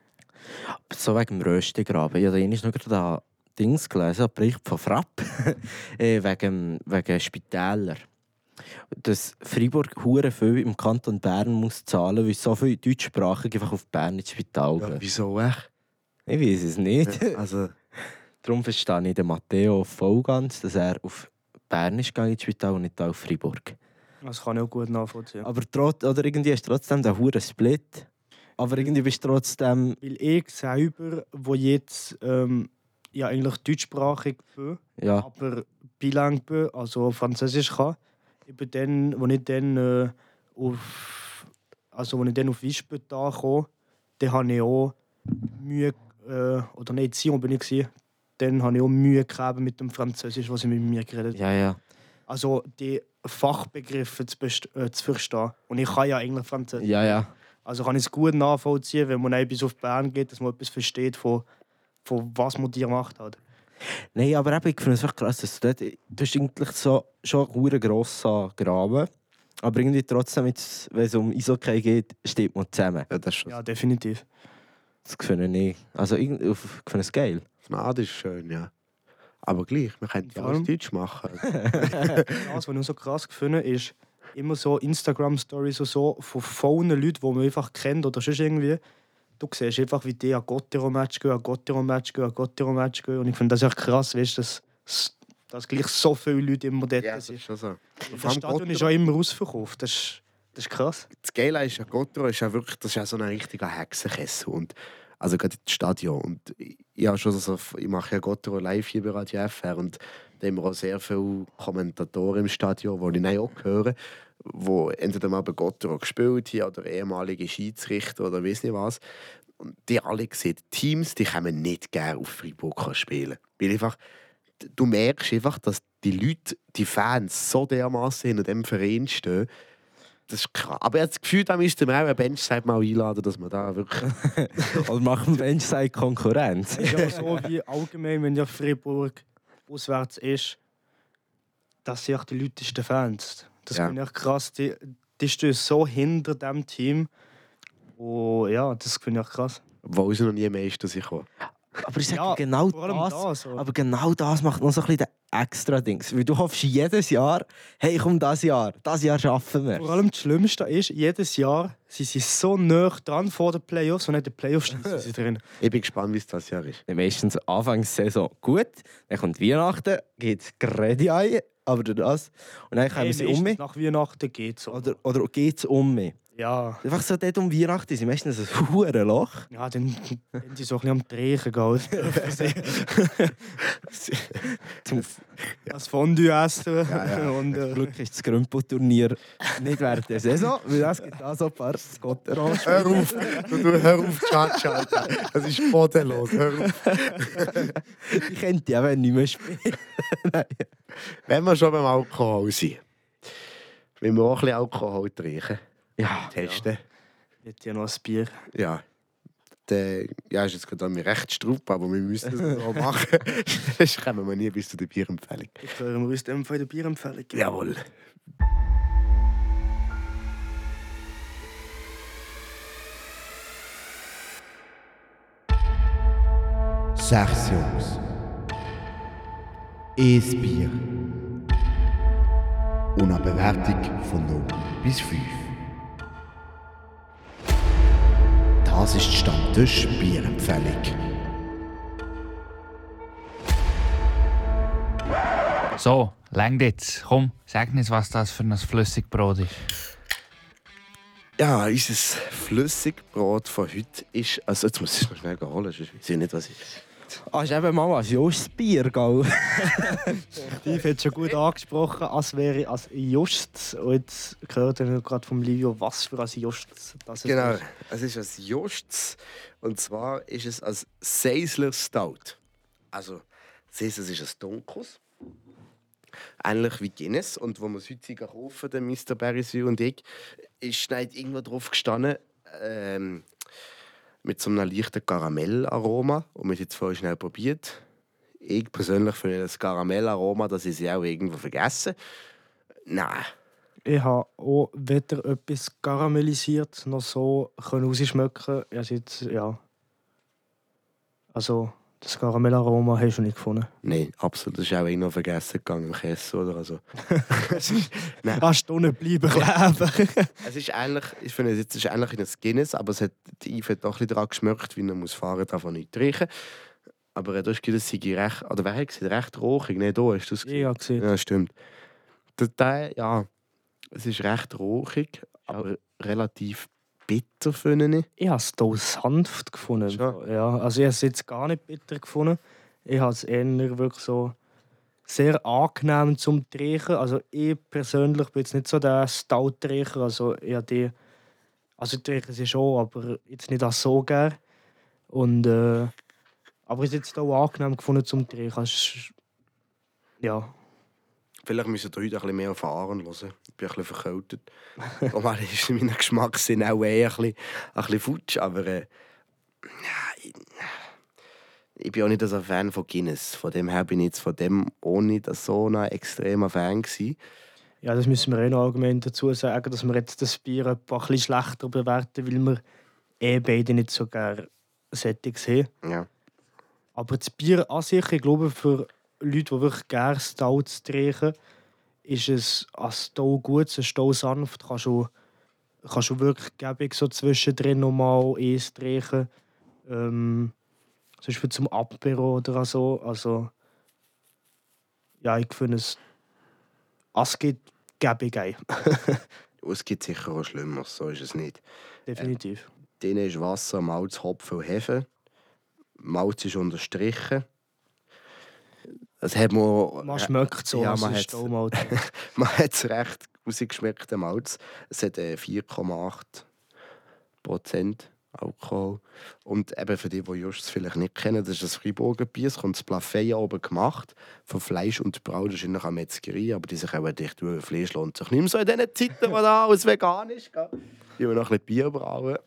ich. So wegen dem Röstigraben. Ich habe einmal noch gerade da Dings gelesen, einen Bericht von Frapp, äh, wegen, wegen Spitäler. Dass Freiburg hure viel im Kanton Bern muss zahlen, weil so viele Deutschsprachige einfach auf Bern ins Spital Ja, gehen. wieso echt? Ich weiß es nicht. Also, Darum verstehe ich den Matteo voll ganz, dass er auf Bern ist gegangen ins Spital und nicht auf Freiburg. Das kann ich auch gut nachvollziehen. Aber trotz, oder irgendwie ist trotzdem der hure Split. Aber irgendwie bist du trotzdem. Weil ich selber, wo jetzt ähm, ja eigentlich deutschsprachig bin, Ja, aber bilang bin, also Französisch kann, ich bin dann, als ich dann äh, auf, also als ich dann auf Wiesbaden da kam, dann habe ich auch Mühe, äh, oder nicht, Sion bin ich gewesen, dann habe ich auch Mühe gehabt mit dem Französisch, was sie mit mir geredet haben. ja, ja. Also die Fachbegriffe zu, äh, zu verstehen. Und ich kann ja eigentlich Französisch. Ja, ja. Also kann ich es gut nachvollziehen, wenn man bis auf Bern geht, dass man etwas versteht, von, von was man dir gemacht hat. Nein, aber eben, ich finde es einfach krass, dass du dort, du hast eigentlich so, schon einen grossen Graben, aber irgendwie trotzdem, jetzt, wenn es um Eishockey geht, steht man zusammen. ja, das ist schon Ja, definitiv. Das finde ich. Also, ich ich finde es geil. eine Art ist schön, ja. Aber gleich, wir könnten ja alles Deutsch machen. Das, was ich so krass gefunden habe, ist immer so Instagram-Stories so von vollen Leuten, die man einfach kennt oder sonst irgendwie. Du siehst einfach, wie die an Gottero-Match gehen, an Gottero-Match gehen, an Gottero-Match gehen. Und ich finde das echt krass, weißt, dass, dass gleich so viele Leute immer dort ja, das sind. ist schon so. Das Stadion ist auch immer ausverkauft. Das ist, das ist krass. das Geile ist ja, Gottero ist ja wirklich, das ist ja so ein richtiger Hexenkessel. Und, also gerade das Stadion. Und ich, schon so, ich mache ja Gottero live hier bei Radio FR und da haben wir auch sehr viele Kommentatoren im Stadion, die ich dann auch höre, die entweder mal bei Gottero gespielt haben oder ehemalige Schiedsrichter oder weiß nicht was. Und die alle sehen, Teams, die können nicht gerne auf Freiburg spielen. Weil einfach, du merkst einfach, dass die Leute, die Fans so dermaßen hinter dem Verein stehen, das ist krass. Aber ich habe das Gefühl, da müssten wir auch einen Benchside mal einladen, dass wir da wirklich. Oder machen wir Benchside Konkurrenz? Ist ja so wie allgemein, wenn ja Freiburg auswärts ist, dass sie auch die lautesten Fans. Das Ja. finde ich krass. Die, die stehen so hinter dem Team. Und ja, das finde ich krass. Obwohl sie noch nie Meister sind. gekommen. Aber ich sage Ja, genau das. das. so. Aber genau das macht noch so ein bisschen den extra Dings. Weil du hoffst jedes Jahr, hey, komm, das Jahr, das Jahr schaffen wir. Vor allem das Schlimmste ist, jedes Jahr sie sind so nah dran vor den Playoffs und nicht in den Playoffs sind sie drin. Ich bin gespannt, wie es das Jahr ist. Meistens Anfangssaison gut, dann kommt Weihnachten, geht es gerade ein, aber durch das. Und dann kommen Hey, sie um mich. nach Weihnachten geht es. Oder, oder geht es um mich. Ja, Einfach so dort um Weihnachten sind meistens ein hure Loch. ja dann wenn die so ein bisschen am Drehen gehen. Zum Das Fondue essen. Und, äh, Glück ist das Grümpelturnier nicht während der Saison, weil das gibt auch so ein paar Scotterange. Hör auf! Du, du, hör auf, Chat, Alter. Das ist bodenlos. Hör auf. Ich könnte ja wenn nicht mehr spielen. Wenn wir schon beim Alkohol sind, wenn wir auch ein bisschen Alkohol trinken, Ja, testen. Ich hätte ja noch ein Bier. Ja. Der, ja, ist jetzt gerade an mir recht strupp, aber wir müssen es so machen. Sonst kommen wir nie bis zu der Bierempfehlung. Ich höre mir aus dem Fall der Bierempfehlung. Jawohl. Sechs Jungs. Ein Bier. Und eine Bewertung von 0 bis 5. Das ist die Stammtisch Bierempfehlung. So, längt jetzt. Komm, sag nicht, was das für ein Flüssigbrot ist. Ja, unser Flüssigbrot von heute ist. Also, jetzt muss ich es noch schnell holen, sonst weiß ich nicht, was ich. Ist eben mal was Jostes Bier, gell? Steve hat schon gut angesprochen, als wäre als Just. Und jetzt gehört er gerade vom Livio, was für ein Just das ist. Genau, es ist ein Justs. Und zwar ist es ein Seisler Stout. Also, es ist ein Dunkles. Ähnlich wie Guinness. Und wo wir es heute kaufen, der Mr. Barry und ich, ist nicht irgendwo drauf gestanden, ähm, mit so einem leichten Karamellaroma. Und wir haben es vorhin schnell probiert. Ich persönlich finde das Karamellaroma, das ist ja auch irgendwo vergessen. Nein. Ich habe auch weder etwas karamellisiert noch so können rausschmecken. Ich habe jetzt, ja, Also, das Karamellaroma hast du nicht gefunden. Nein, absolut. Das ist auch irgendwo vergessen gegangen im Käse oder also. Nein. Kannst du nicht bleiben kleben. Es ist eigentlich, ich finde, es ist eigentlich ein Guinness, aber es hat, die Yves hat doch ein bisschen daran geschmeckt, wie er muss fahren darf, nicht riechen. Aber äh, hast gesagt, es sei recht, oder wer hat gesagt, recht rochig? Nein, da hast du es ich habe gesehen. Ja, stimmt. Der, der, ja, es ist recht rochig, aber relativ bitter, finde ich. Ich habe es hier sanft gefunden. Schon? Ja, also ich habe es jetzt gar nicht bitter gefunden. Ich habe es eher wirklich so sehr angenehm zum Trinken. Also ich persönlich bin jetzt nicht so der Stout-Trinker. Also ich die... Also ich trinke sie schon, aber jetzt nicht so gern. Und... Äh, aber ich habe es jetzt auch angenehm gefunden zum Trinken. Ist- Ja, Vielleicht müssen wir heute ein bisschen mehr erfahren hören. Ich bin ein bisschen verkältet. Normal ist mein Geschmackssinn auch eher ein bisschen, ein bisschen futsch, aber äh, ich, ich bin auch nicht so ein Fan von Guinness. Von dem her bin ich jetzt von dem auch nicht so ein extremer Fan gewesen. Ja, das müssen wir eh noch allgemein dazu sagen, dass wir jetzt das Bier ein bisschen schlechter bewerten, weil wir eh beide nicht so gerne Sättig sehen. Ja. Aber das Bier an sich, ich glaube, für Leute, die wirklich gerne Stouts trinken, ist es als Stau gut, ein Stau sanft, kannst du, kannst du wirklich gäbig so zwischendrin nochmal eins trinken. Ähm, zum Beispiel zum Apero oder so. Also, ja, ich finde es, es geht gäbig ein. Es gibt sicher auch Schlimmeres, so ist es nicht. Definitiv. Drin ist Wasser, Malz, Hopfen und Hefe. Malz ist unterstrichen. Das hat man, Man schmeckt so, Ja, man hat es recht rausgeschmeckt, der Malz. Es hat äh, 4,8 Prozent Alkohol. Und eben für die, die Just vielleicht nicht kennen, das ist das Freiburger Bier. Es kommt das Plafeyen oben gemacht. Von Fleisch und Braut. Das ist noch eine Metzgerei, aber die sich auch dicht durch Fleisch lohnt sich nicht mehr so in diesen Zeiten, wo da alles vegan ist. gell? Die haben noch ein bisschen Bier brauen.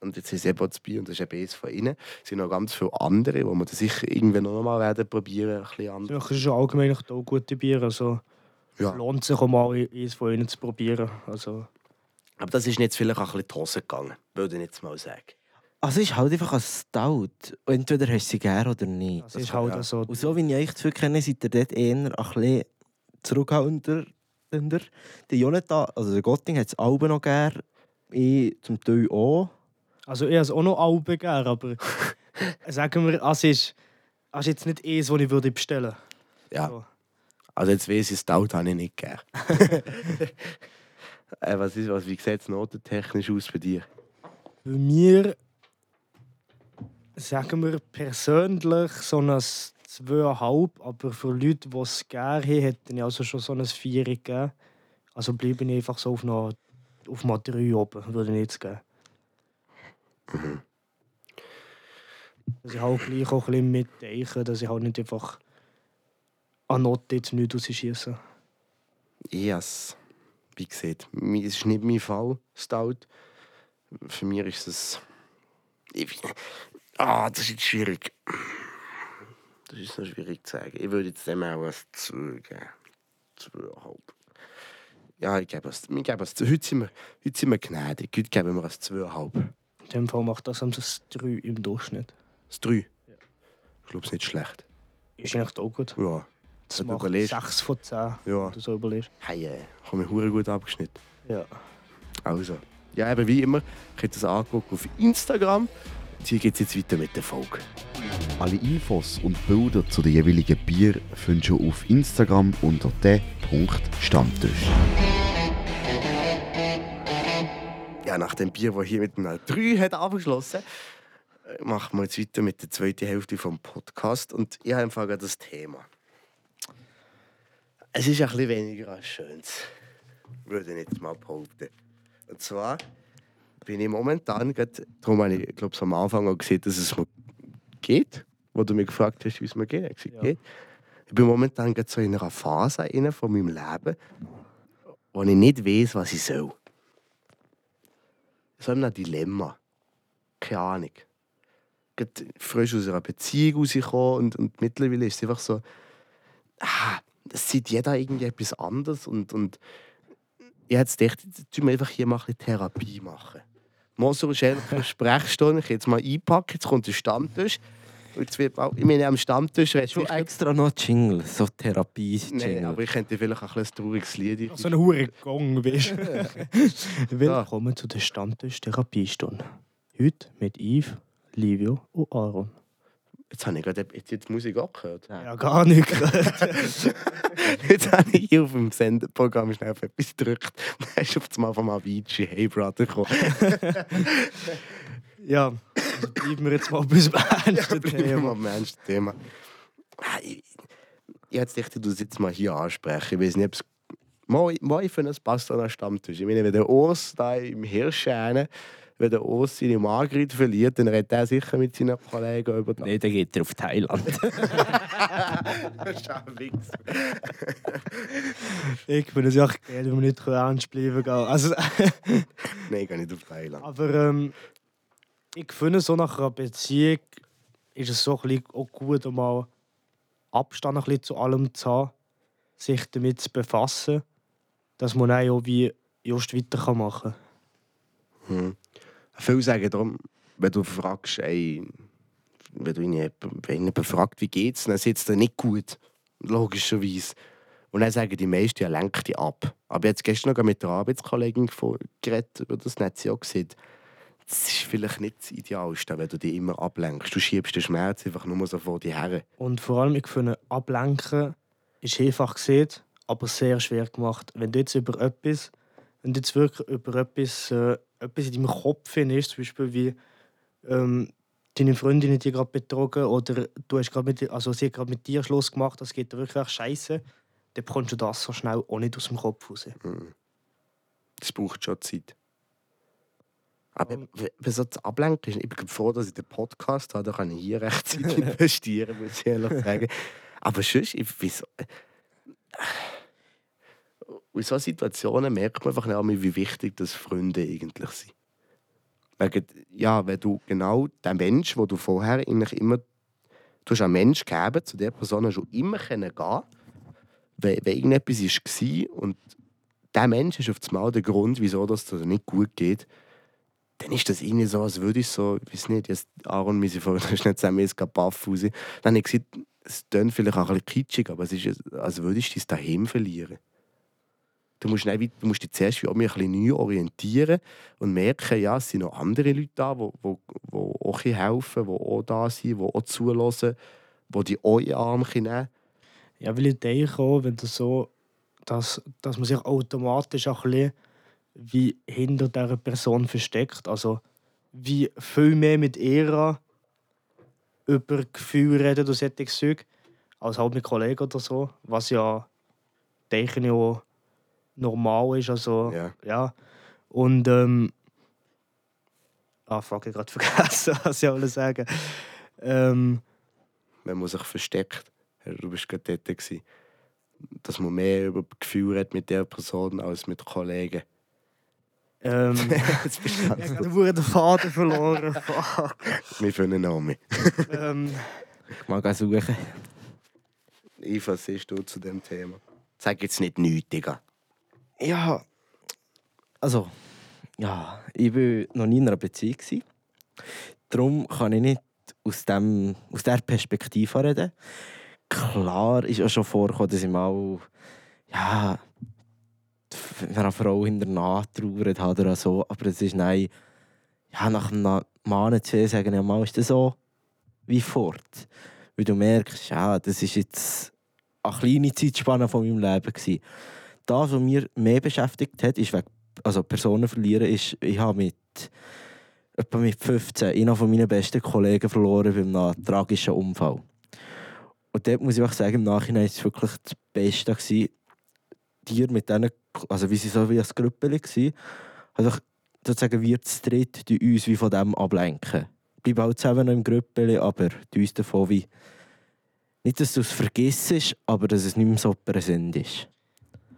Und jetzt ist eben auch das Bier und das ist eben eines von ihnen. Es sind noch ganz viele andere, die wir dann sicher irgendwann noch mal werden probieren. Ein bisschen anders. Das ist schon allgemein auch gute Bier. Also Ja. lohnt sich auch mal eines von ihnen zu probieren. Also, Aber das ist jetzt vielleicht auch ein bisschen die Hose gegangen, würde ich jetzt mal sagen. Also es ist halt einfach ein Stout. Entweder hast du sie gern oder nicht. das ist halt ja. so. Und so wie ich euch dafür kenne, seid ihr dort eher ein bisschen zurückhaltender. Der Jonathan, also der Gotting hat es Alben noch gern. Ich zum Teil auch. Also ich habe auch noch Alben gern, aber sagen wir, es ist, es ist jetzt nicht eins, das ich würde bestellen Ja. So. Also jetzt weiss ich, Stout habe ich nicht gern. äh, was ist, was, wie sieht es notentechnisch aus bei dir? Bei mir, sagen wir persönlich, so ein 2,5, aber für Leute, die es gerne haben, hätte ich also schon so ein 4 gegeben. Also bleibe ich einfach so auf einer auf einer 3 oben, würde ich jetzt geben. Dass ich halt gleich auch ein bisschen mitdenke, dass ich halt nicht einfach an Note jetzt nicht rausschieße. Yes. Wie gesagt, es ist nicht mein Fall, Stout. Für mich ist es. Ah, das ist jetzt schwierig. Das ist noch schwierig zu sagen. Ich würde jetzt dem auch ein 2 geben. 2,5. Ja, ich gebe es. Ich. Heute, sind wir, heute sind wir gnädig. Heute geben wir es 2,5. In dem Fall macht das ein 3 im Durchschnitt. Das 3. Ich glaube, es ist nicht schlecht. Ist eigentlich auch gut. Ja. Das du macht überlegst. 6 von 10, Ja. wenn du so überlegst. Hey, äh, haben wir hure gut abgeschnitten. Ja. Also. Ja, eben wie immer, könnt ihr das angucken auf Instagram. Und hier geht es jetzt weiter mit der Folge. Alle Infos und Bilder zu den jeweiligen Bier findest du auf Instagram unter der.stammtisch. Ja, nach dem Bier, das hier mit einem 3 hat abgeschlossen äh, machen wir jetzt weiter mit der zweiten Hälfte vom Podcast. Und ich habe einfach das Thema. Es ist ein bisschen weniger als schönes. Würde ich jetzt mal behaupten. Und zwar bin ich momentan, gerade, darum habe ich glaube am Anfang auch gesehen, dass es mir geht, wo du mich gefragt hast, wie es mir geht. Ich, gesagt, Ja. geht. ich bin momentan gerade so in einer Phase von meinem Leben, wo ich nicht weiß, was ich soll. So ein Dilemma. Keine Ahnung. Gerade frisch aus einer Beziehung rausgekommen und, und mittlerweile ist es einfach so, ah, es sieht jeder irgendwie etwas anderes und, und ich jetzt gedacht, jetzt tun wir einfach hier mal ein Therapie machen. So schnell eine Sprechstunde, ich jetzt mal einpacken, jetzt kommt der Stammtisch. Jetzt wird auch, ich meine, am Stammtisch redest Schon extra noch Jingle, so Therapie-Jingle. Nein, aber ich könnte vielleicht auch ein bisschen ein trauriges Lied. So ein hure Gong, weißt du? Willkommen zu der Stammtisch-Therapiestunde. Heute mit Yves, Livio und Aaron. Jetzt habe ich gerade jetzt, jetzt Musik auch gehört. Ja, gar nicht gehört. Jetzt habe ich hier auf dem Sendeprogramm schnell auf etwas gedrückt. Dann ist auf einmal vom Avicii Hey Brother gekommen. ja, also bleiben wir jetzt mal bei unserem ernsten wir Thema. mal beim ernsten Thema. Ich, ich hätte gedacht, du jetzt mal hier ansprechen. Ich weiß nicht, ob es. Ich finde, es passt an den Stammtisch. Ich meine, wenn der Urs da im Hirsch rein, wenn der Urs seine Margrit verliert, dann redet er sicher mit seinen Kollegen über das. Nein, dann geht er auf Thailand. Das ist ein Wichser. Ich finde es ja auch geil, wenn wir nicht ernst bleiben können. Also, Nein, ich gehe nicht auf Thailand. aber ähm, ich finde, so nach einer Beziehung ist es so ein auch gut, mal Abstand ein bisschen zu allem zu haben, sich damit zu befassen, dass man dann auch wie just weiter machen kann. Hm. Viele sagen darum, wenn du fragst, ey, wenn du ihn wenn jemand fragt, wie geht's, dann sitzt er nicht gut. Logischerweise. Und dann sagen die meisten, ja, lenk dich ab. Aber jetzt gestern noch mit der Arbeitskollegin geredet, über das hat sie auch gesagt, das ist vielleicht nicht das Idealste, wenn du dich immer ablenkst. Du schiebst den Schmerz einfach nur so vor dir her. Und vor allem, ich finde, ablenken ist einfach gesehen, aber sehr schwer gemacht. Wenn du jetzt über etwas, wenn du jetzt wirklich über etwas, äh, etwas in deinem Kopf ist, zum Beispiel wie ähm, deine Freundin hat dich gerade betrogen oder du hast gerade mit, also sie hat gerade mit dir Schluss gemacht, das geht dir wirklich scheiße, dann bekommst du das so schnell auch nicht aus dem Kopf raus. Das braucht schon Zeit. Aber wenn so das Ablenken ist, ich bin froh, dass ich den Podcast habe, da kann ich hier recht Zeit investieren, muss ich ehrlich sagen. Aber sonst, ich, wieso, in solchen Situationen merkt man einfach nicht wie wichtig das Freunde eigentlich sind. Wegen, ja, wenn du genau der Mensch, wo du vorher eigentlich immer, du hast einen Mensch gegeben, zu der Person du immer können gehen, wenn, wenn irgendetwas war und der Mensch ist auf einmal der Grund, wieso das dir nicht gut geht, dann ist das irgendwie so, als würde ich so, ich weiß nicht, jetzt Aaron, wir sind vorhin schnell zusammen, gerade Baff raus. Dann habe ich gesagt, es klingt vielleicht auch ein bisschen kitschig, aber es ist, als würdest du dein Daheim verlieren. Du musst, nicht, du musst dich zuerst wie auch ein bisschen neu orientieren und merken, ja, es sind noch andere Leute da, die, die, die auch helfen, die auch da sind, die auch zuhören, die dich auch in den Arm nehmen Ja, weil ich denke auch, wenn du so, dass, dass man sich automatisch ein bisschen wie hinter dieser Person versteckt. Also wie viel mehr mit ihr über Gefühle reden und solche Zeug, als halt mit Kollegen oder so. Was ja, denke ich, auch normal ist. Also, Ja. ja. Und ähm, ah fuck, ich gerade vergessen, was ich alles sagen. Ähm, wenn man sich versteckt. Du bist gerade dort. Gewesen. Dass man mehr über Gefühle hat mit der Person als mit Kollegen. Ähm, Jetzt bist ich habe den Faden verloren. Fuck. Wir finden Namen. ähm, Ich mag auch suchen. Eva, was siehst du zu dem Thema? Sag jetzt nicht nichts, Digga. Ja, also, ja, ich war noch nie in einer Beziehung. gewesen. Darum kann ich nicht aus, dem, aus dieser Perspektive reden. Klar ist auch schon vorgekommen, dass ich mal, ja, wenn eine Frau hinter nachtrauert hat oder so, aber es ist nein, ja, nach einem Mann zu sagen ja mal, ist das so wie fort. Weil du merkst, ja, das ist jetzt eine kleine Zeitspanne von meinem Leben gewesen das, was mir mehr beschäftigt hat, ist wegen, also Personen verlieren, ist, ich habe mit etwa mit 15 einen von meinen besten Kollegen verloren bei einem tragischen Unfall. Und dort muss ich auch sagen, im Nachhinein war es wirklich das Beste. Die mit denen, also wie sie so wie ein Grüppeli waren, also sozusagen wir zu dritt, die uns wie von dem ablenken. Bleiben auch zusammen noch im Grüppeli, aber die uns davon wie nicht, dass du es vergisst, aber dass es nicht mehr so präsent ist.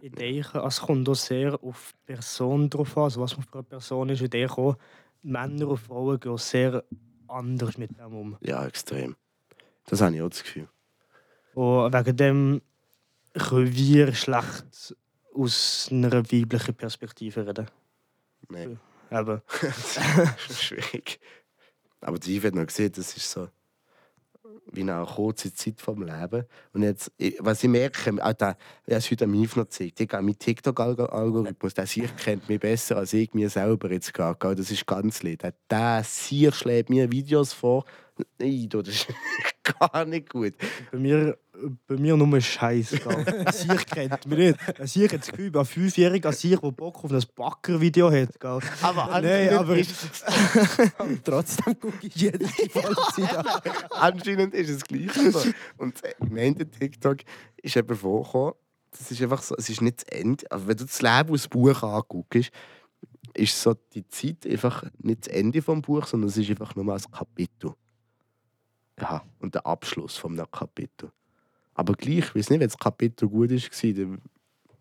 ich denke, es kommt auch sehr auf die Person drauf an, also was man für eine Person ist. Ich denke auch, Männer und Frauen gehen sehr anders mit dem um. Ja, extrem. Das habe ich auch das Gefühl. Und wegen dem können wir schlecht aus einer weiblichen Perspektive reden. Nein, ist schwierig. Aber die hat noch gesehen, das ist so. wie eine kurze Zeit vom Leben. Und jetzt, was ich merke, auch der, es heute am Yves noch gezeigt, ich, mein TikTok-Algorithmus, der Sieg kennt mich besser als ich mir selber jetzt gerade. Das ist ganz lieb. Der, der Sieg schlägt mir Videos vor. Nein, das ist gar nicht gut. Bei mir, bei mir nur Scheiß. Ein Sieg kennt mich nicht. Ein Sieg hat das Gefühl, ein fünfjähriger Sieg, der Bock auf ein Backer-Video hat. Gell. Aber Nein, aber Trotzdem gucke ich jede Folge an. anscheinend ist es gleich so. Und äh, im Ende TikTok ist eben vorgekommen, das ist einfach so, es ist nicht das Ende. Also wenn du das Leben aus dem Buch anguckst, ist so die Zeit einfach nicht das Ende vom Buch, sondern es ist einfach nur mal ein Kapitel. Ja, und der Abschluss vom Kapitel. Aber gleich, ich weiß nicht, wenn das Kapitel gut war, dann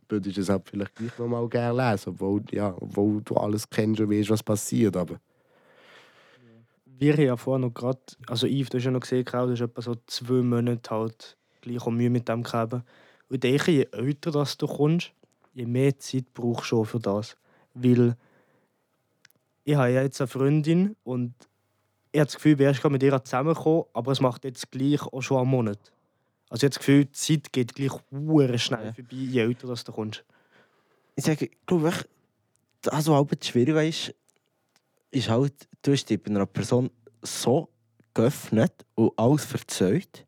würde ich es halt vielleicht gleich noch mal gerne lesen, obwohl, ja, obwohl du alles kennst und weißt, was passiert. Aber wir haben ja vorher noch gerade, also Yves, du hast ja noch gesehen, du hast etwa so zwei Monate halt gleich auch Mühe mit dem gehabt. Und ich denke, je älter das du kommst, je mehr Zeit brauchst du schon für das. Weil ich habe ja jetzt eine Freundin und ich habe das Gefühl, wir erst mit ihr zusammengekommen, aber es macht jetzt gleich auch schon einen Monat. Also ich habe das Gefühl, die Zeit geht gleich hure schnell Ja. vorbei, je älter das du kommst. Ich sage, glaube ich, das, was halt schwierig ist, ist halt, du hast dich bei einer Person so geöffnet und alles erzählt.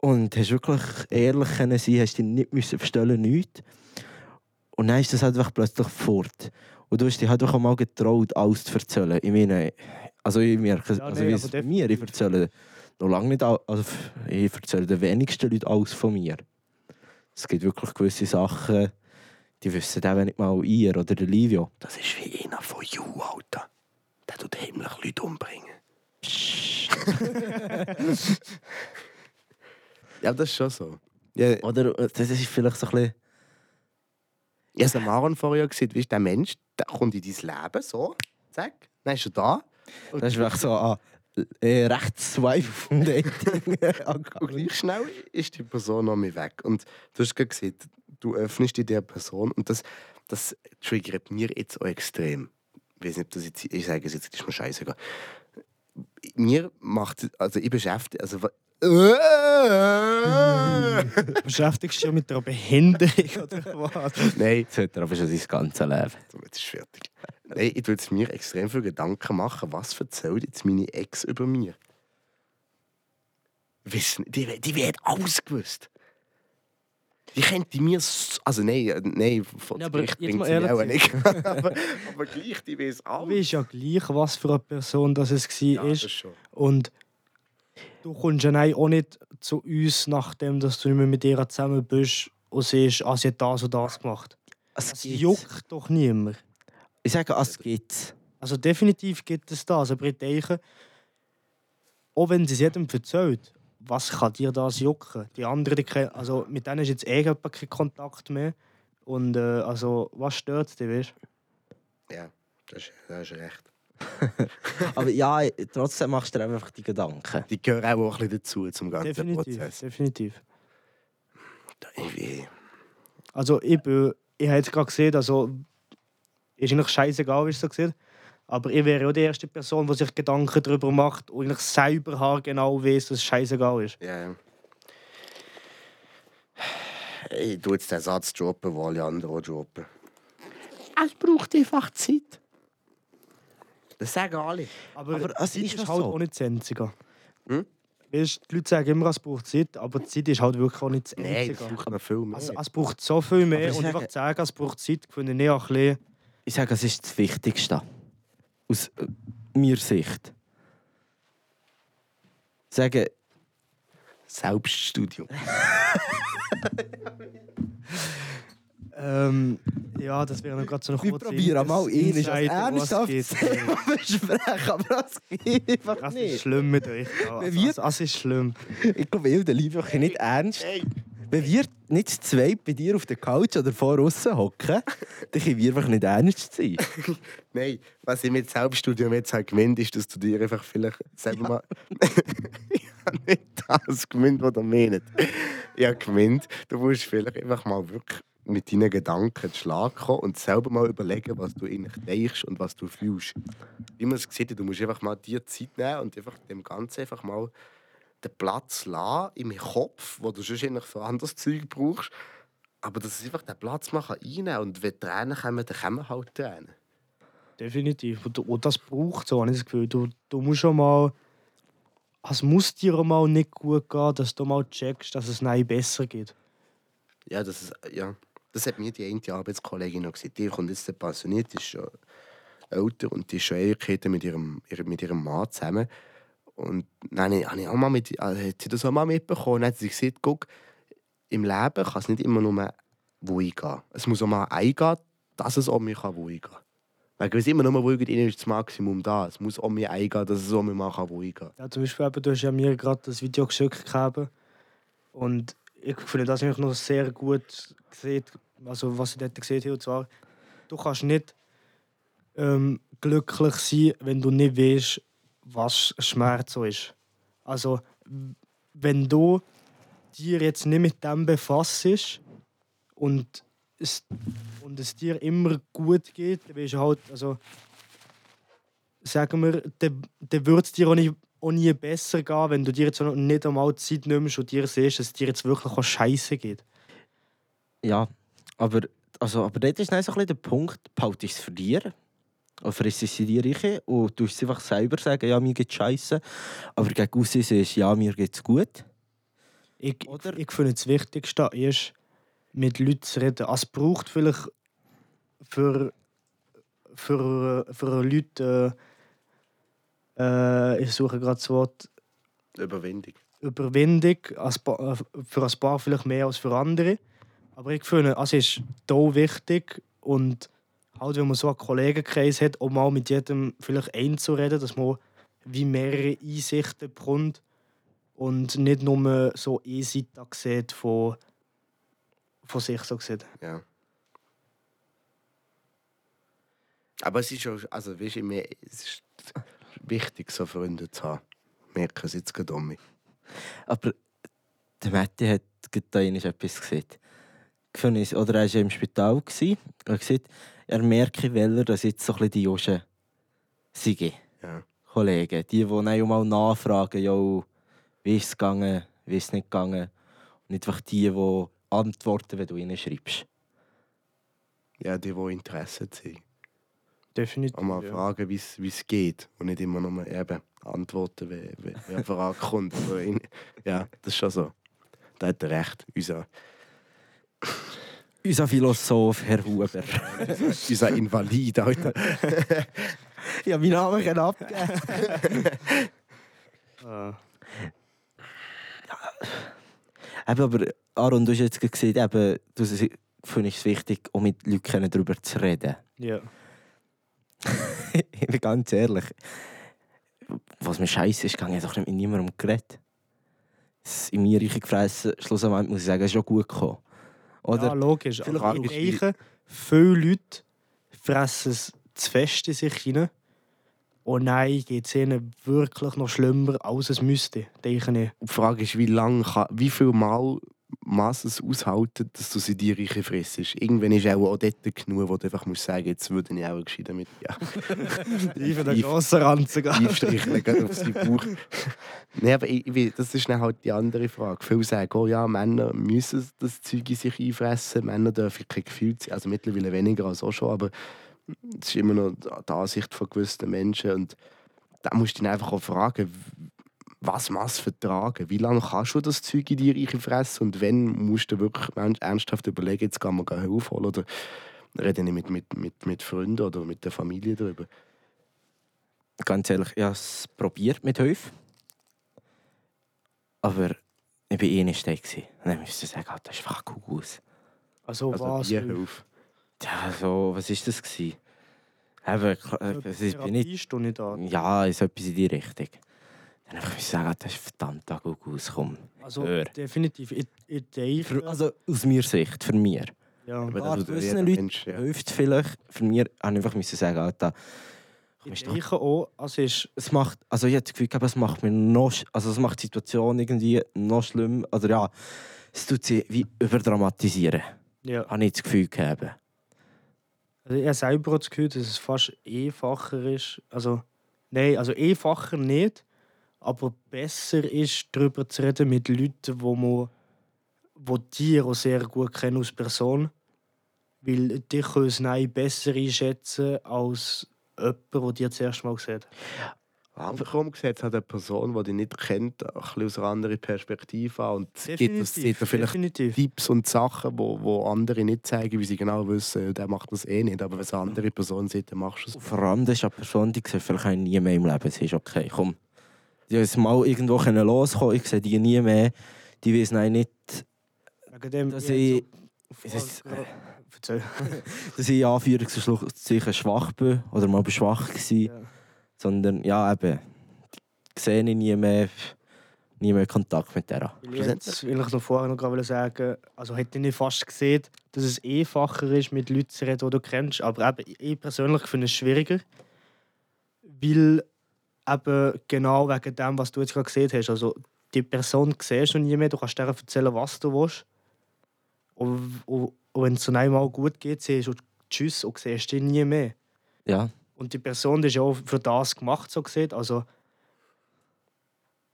Und hast wirklich ehrlich können sein, hast dich nicht müssen verstellen, nichts. Und dann ist das halt einfach plötzlich fort. Und du hast dich halt auch mal getraut, alles zu erzählen. Ich meine, also ich merke, Ja, also nein, wie es mir, ich erzähle noch lange nicht, all- also ich erzähle den wenigsten Leuten alles von mir. Es gibt wirklich gewisse Sachen, die wissen auch nicht mal ihr oder der Livio. das ist wie einer von You, Alter. Der tut heimlich Leute umbringen. ja, das ist schon so. Ja, Oder äh, das ist vielleicht so ein bisschen... Ich habe es am Aaron vorher gesehen, wie ist der Mensch, der kommt in dein Leben, so, zack, dann ist er da. Und Das ist wirklich so ah, äh, recht swipe vom Dating. Und gleich schnell ist die Person noch mal weg. Und du hast gerade gesehen, du öffnest dich der Person und das, das triggert mir jetzt auch extrem. Ich weiß nicht, ob das jetzt, ich sage es jetzt, das ist mir scheißegal. Mir macht, also ich beschäftige, also Beschäftigst du dich mit einer Behinderung oder was? Nein, er aber schon sein ganzes Leben. so, jetzt ist fertig. Nein, ich jetzt mir extrem viel Gedanken machen, was erzählt jetzt meine Ex über mir? Wissen, die, die wird alles gewusst. Die kennt die mir, so- also nein, äh, nein, von Ja, Gericht bringt sie auch nicht. aber, aber gleich, die weiß Du alles. weißt ja gleich, was für eine Person das es war. Ja, das schon. Und du kommst ja nein, auch nicht zu uns, nachdem dass du nicht mehr mit ihr zusammen bist und siehst, ah, sie hat das und das gemacht. Es Das juckt doch niemand. Ich sage, es gibt Also definitiv gibt es das. Aber ich denke, auch wenn sie es jedem erzählt, was kann dir das jucken? Die anderen, die, also mit denen ist jetzt eh kein Kontakt mehr. Und äh, also, was stört dich, weißt du? Ja, das ist, das ist recht. Aber ja, trotzdem machst du dir einfach die Gedanken. Die gehören auch ein bisschen dazu, zum ganzen Definitiv, Prozess. definitiv. Da- irgendwie- Also ich, bin, ich habe jetzt gerade gesehen, also ist eigentlich scheißegal, wie ich so gesehen aber ich wäre auch die erste Person, die sich Gedanken darüber macht und eigentlich selber genau weiß, dass es scheißegal ist. Ja, ja. Ich tue jetzt den Satz droppen, den alle anderen auch droppen. Es braucht einfach Zeit. Das sagen alle. Aber, Aber es Zeit ist ist halt so. auch nicht das Einzige. Hm? Weißt, die Leute sagen immer, es braucht Zeit, aber die Zeit ist halt wirklich auch nicht das Nein, Einzige. das braucht noch viel mehr. also, es braucht so viel mehr ich und sage- einfach zu sagen, es braucht Zeit, finde ich auch ein bisschen... Ich sage, es ist das Wichtigste. Aus äh, meiner Sicht. Ich sage, Selbststudium. Ähm, ja, das wäre noch gerade so eine wir kurze probieren mal ihn Insight, als was ernsthaft geht. besprechen, aber das geht einfach Das ist nicht. schlimm mit euch. Ja. Wenn wir- Also, das ist schlimm. Ich glaube, ich und der Livio können nicht ernst. Wenn wir nicht zu zweit bei dir auf der Couch oder vor außen hocken, dann können wir einfach nicht ernst sein. Nein, was ich mit Selbststudium jetzt habe gewinnt, ist, dass du dir einfach vielleicht selber mal. ich habe nicht das gewinnt, was ihr meint. Ich habe gewinnt, du musst vielleicht einfach mal wirklich mit deinen Gedanken zu Schlag kommen und selber mal überlegen, was du eigentlich denkst und was du fühlst. Wie man es sieht, du musst einfach mal dir Zeit nehmen und einfach dem Ganzen einfach mal den Platz lassen in meinem Kopf, wo du sonst für anderes Zeug brauchst. Aber dass es einfach den Platz reinnehmen kann. Und wenn Tränen kommen, dann kommen halt Tränen. Definitiv. Und, und das braucht so, habe ich das Gefühl. Du, du musst schon mal. Es muss dir mal nicht gut gehen, dass du mal checkst, dass es nein besser geht. Ja, das ist, ja. Das hat mir die eine Arbeitskollegin noch gesagt. Die kommt jetzt pensioniert, die ist schon älter und die ist schon Ewigkeiten mit ihrem, ihrem- mit ihrem Mann zusammen. Und dann habe ich- auch mal mit, also hat sie das auch mal mitbekommen. Dann hat sie gesagt, guck, im Leben kann es nicht immer nur ruhig gehen. Es muss auch mal eingehen, dass es mir kann ruhig gehen kann. Weil wenn es immer nur ruhig geht, ist das Maximum da. Es muss auch mir eingehen, dass es auch mir mal kann ruhig gehen Ja, zum Beispiel, du hast ja mir gerade das Video geschickt gegeben. Und ich finde das eigentlich noch sehr gut gesehen, also was ich dort gesehen habe. Und zwar, du kannst nicht ähm, glücklich sein, wenn du nicht weißt, was Schmerz ist. Also, wenn du dir jetzt nicht mit dem befasst und es, und es dir immer gut geht, dann weißt du halt, also sagen wir, dann, dann würde es dir auch nie, auch nie besser gehen, wenn du dir jetzt nicht einmal Zeit nimmst und dir siehst, dass es dir jetzt wirklich auch scheiße geht. Ja, aber, also, aber dort ist dann so ein bisschen der Punkt, behaltest du es für dir oder frisst es in dir rein und du es einfach selber sagen, ja, mir geht scheiße, aber gegen aussen ist ja, mir geht's gut. Ich, Oder- ich finde, das Wichtigste ist, mit Leuten zu reden. Also, Es braucht vielleicht für, für, für Leute, äh, äh, ich suche gerade das Wort, Überwindung. Überwindung, äh, für ein paar vielleicht mehr als für andere. Aber ich finde, es ist da wichtig und halt, wenn man so einen Kollegenkreis hat, auch mal mit jedem vielleicht einzureden, dass man wie mehrere Einsichten bekommt und nicht nur so eine Seite sieht von, von sich so sieht. Ja. Aber es ist schon, also weißt du, mir- es ist wichtig, so Freunde zu haben. Merken es jetzt gerade um mich. Aber der Matti hat gerade da etwas gesehen. Oder er war ja im Spital gsi und hat gesagt, er merke, welcher das jetzt so ein bisschen die Joschen sind. Ja. Kollegen, die, die dann auch mal nachfragen, ja, wie ist es gegangen, wie ist es nicht gegangen. Und nicht einfach die, die antworten, wenn du ihnen schreibst. ja, die, die Interesse zeigen. Definitiv. Auch mal ja. fragen, wie es geht. Und nicht immer nur eben antworten, wenn, wenn, eine Frage kommt. Ja, das ist schon so. Da hat er recht. Unser, Unser Philosoph, Herr Huber. unser Invalid, Alter. ja, meinen Namen kann abgeben. Eben, aber Aaron, du hast jetzt gesehen, eben, du s- findest es wichtig, auch mit Leuten darüber zu reden. ja. ich bin ganz ehrlich. Was mir scheiße ist, gehe ich doch nicht mit niemandem geredet. Es in mir gefressen, schlussendlich muss ich sagen, es ist schon gut gekommen. Oder? ja, logisch. Aber ist ich denke, viele Leute fressen es zu fest in sich hinein. Und nein, geht es ihnen wirklich noch schlimmer, als es müsste, denke ich. Die Frage ist, wie lang kann, wie viel Mal Maß es aushalten, dass du sie dir reichen frissest. Irgendwann ist auch, auch dort genug, wo du einfach musst sagen, jetzt würde ich auch gescheiter mit ja, Ich Ich- den grossen Ranzen gehen. einstricheln gerade auf seinen Bauch. Nein, aber ich, das ist dann halt die andere Frage. Viele sagen, oh ja, Männer müssen das Zeug in sich einfressen, Männer dürfen kein Gefühl sein. Also mittlerweile weniger als auch schon, aber es ist immer noch die Ansicht von gewissen Menschen. Und da musst du dich einfach auch fragen, was machst du vertragen? Wie lange kannst du das Zeug in dir fressen und wenn musst du wirklich ernst- ernsthaft überlegen, jetzt kann man gar Hilfe holen oder rede ich mit, mit, mit, mit Freunden oder mit der Familie darüber. Ganz ehrlich, ich habe es probiert mit Hilfe. Aber ich war eh nicht. Und dann musste ich sagen, das ist einfach cool aus. Also, Also was? Hilfe. Ja, so, was war das? Gewesen? Eben, äh, es ist, bin nicht, Therapiestunde da. ja, ist etwas in die Richtung. Dann ich sagen, das ist verdammt gut ausgekommen. Also, Hör. definitiv. Ich, ich denke, also aus meiner Sicht, für mir. ja. Aber das gewissen Leuten Mensch, ja. hilft vielleicht. Für mich ich einfach müssen sagen, Alter, ich denke auch, also ist, es macht, also ich habe das Gefühl, es macht mir noch, also es macht die Situation irgendwie noch schlimm, oder ja, es tut sie wie überdramatisieren, ja. habe ich das Gefühl gehabt. Also ich habe selber das Gefühl, dass es fast einfacher ist. Also, nein, also einfacher nicht. Aber besser ist, darüber zu reden mit Leuten, wo man wo auch sehr gut kennen als Person. Weil die können es nein besser einschätzen als jemand, der dir das erste Mal sieht. Andersrum gesagt hat eine Person, die dich nicht kennt, ein bisschen aus einer anderen Perspektive an. Und es gibt es vielleicht definitiv. Tipps und Sachen, wo, wo andere nicht zeigen, wie sie genau wissen, der macht das eh nicht. Aber wenn es eine andere Person sieht, dann machst du es. Vor allem, das ist eine Person, die sieht vielleicht nie mehr im Leben. Sie ist okay, komm. Die ist mal irgendwo können loskommen, ich sehe die nie mehr. Die wissen auch nicht, Wegen dem, dass ich ich, Erzähl. dass ich in Anführungszeichen schwach bin oder mal schwach war. Ja. Sondern, ja, eben, die sehe ich nie mehr, nie mehr Kontakt mit der. Ich jetzt ich noch vorher noch gerade sagen, also hätte ich fast gesehen, dass es einfacher ist, mit Leuten zu reden, die du kennst. Aber eben, ich persönlich finde es schwieriger, weil eben genau wegen dem, was du jetzt gerade gesehen hast, also die Person siehst du nie mehr, du kannst dir erzählen, was du willst. Und, und, und wenn es dann einmal gut geht, siehst du Tschüss und siehst dich nie mehr. Ja, Und die Person die ist ja auch für das gemacht, so gesehen. Also,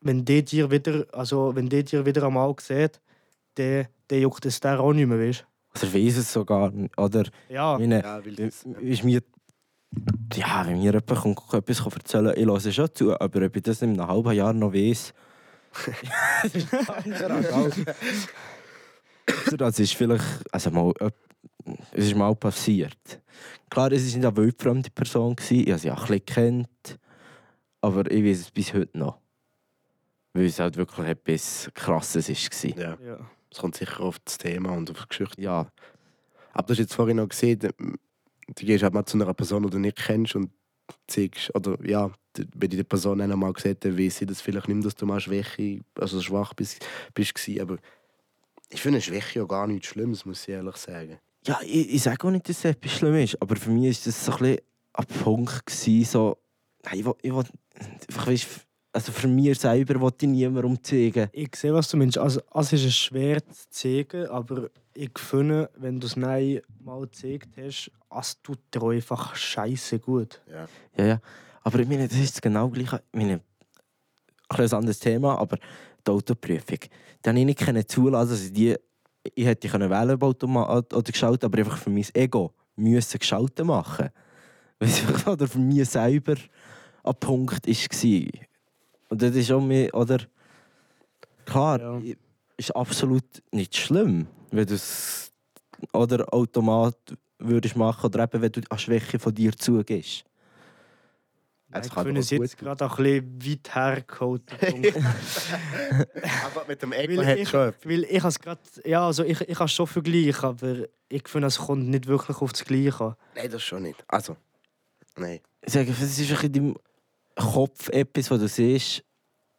wenn die dir wieder, also, wenn die dir wieder einmal sieht, dann, dann juckt es der auch nicht mehr, weißt oder weiss es sogar nicht. Oder? Ja, meine, Ja, weil Wenn- das, ist mir, ja, wenn mir jemand kommt, etwas erzählen kann, ich höre schon zu, aber ob ich das in einem halben Jahr noch weiss. Also, das ist vielleicht, also mal, es ist mal passiert. Klar, es war nicht eine wildfremde Person, gewesen, ich habe sie auch ein bisschen kennt, aber ich weiß es bis heute noch. Weil es halt wirklich etwas Krasses war. ja, ja. es kommt sicher auf das Thema und auf die Geschichte. Ja, Aber du hast jetzt vorhin noch gesehen, du gehst halt mal zu einer Person, die du nicht kennst und zeigst, oder ja, wenn die Person einmal gesagt hat, weiss sie das vielleicht nicht, dass du mal Schwäche, also schwach bist, bist gewesen, aber ich finde eine Schwäche ja gar nichts Schlimmes, muss ich ehrlich sagen. Ja, ich, ich sage auch nicht, dass es etwas schlimm ist, aber für mich war das so ein bisschen ein Punkt, gewesen, so, nein, ich will, ich will, einfach, weißt, also für mich selber wollte ich niemandem zeigen. Ich sehe, was du meinst. Also, also es ist schwer zu zeigen, aber ich finde, wenn du es nein mal gezeigt hast, es tut dir einfach scheiße gut. Ja. Ja, ja, aber ich meine, das ist genau gleich, ich meine, ein anderes Thema, aber die Autoprüfung, die habe ich nicht können zulassen, dass ich die, ich hätte können wählen Automat oder geschaltet, aber einfach für mein Ego müssen geschaltet machen. Weißt du, oder für mich selber ein Punkt war. Und das ist auch mir, oder? Klar, Ja. i- ist absolut nicht schlimm, wenn du es oder Automat würdest machen oder eben, wenn du eine Schwäche von dir zugibst. Es ich finde es jetzt gut- gerade ein bisschen weit hergeholt. Aber mit dem Ego Weil hat ich- schon etwas. Weil ich has grad, ja, also ich, ich kann schon vergleichen, aber ich finde, es kommt nicht wirklich auf das Gleiche. Nein, das schon nicht. Also, nein. Ich sage, es ist ein bisschen in deinem Kopf etwas, was du siehst.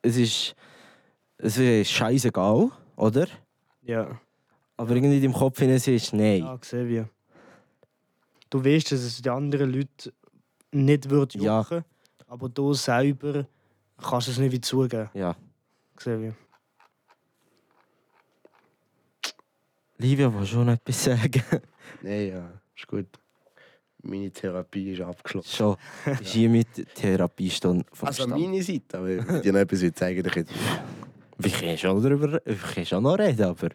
Es ist, es ist scheißegal, oder? Ja, Aber irgendwie in deinem Kopf hinein siehst du, nein. ja sehe wie. Du weißt, dass es die anderen Leute nicht Ja. jucken, aber du selber kannst es nicht wie zugeben. Ja. Sehe wie. Livia will schon etwas sagen. Nein, ja, ist gut. Meine Therapie ist abgeschlossen. schon. Ist hier mit Therapiestunde vom Also Stand. meine Seite, aber wenn ich dir noch etwas zeigen dann Wir können schon darüber wir können schon noch reden, aber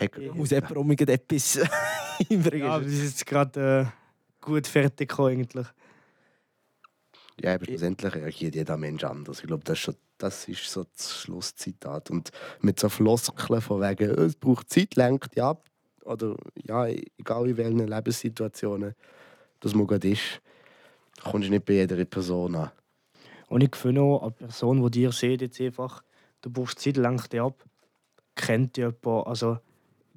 ich... muss jemand etwas einbringen. Ja, aber wir sind jetzt gerade äh, gut fertig gekommen, eigentlich. Ja, aber schlussendlich reagiert jeder Mensch anders. Ich glaube, das, ist schon- das ist so das Schlusszitat. Und mit so Floskeln von wegen, «Oh, es braucht Zeit, lenkt ja ab. Oder ja, egal in welchen Lebenssituationen das man gerade ist, kommst du nicht bei jeder Person an. Und ich finde auch, eine Person, die dir sieht, jetzt einfach, du brauchst Zeit, lenkt dich ab, kennt dich jemand, also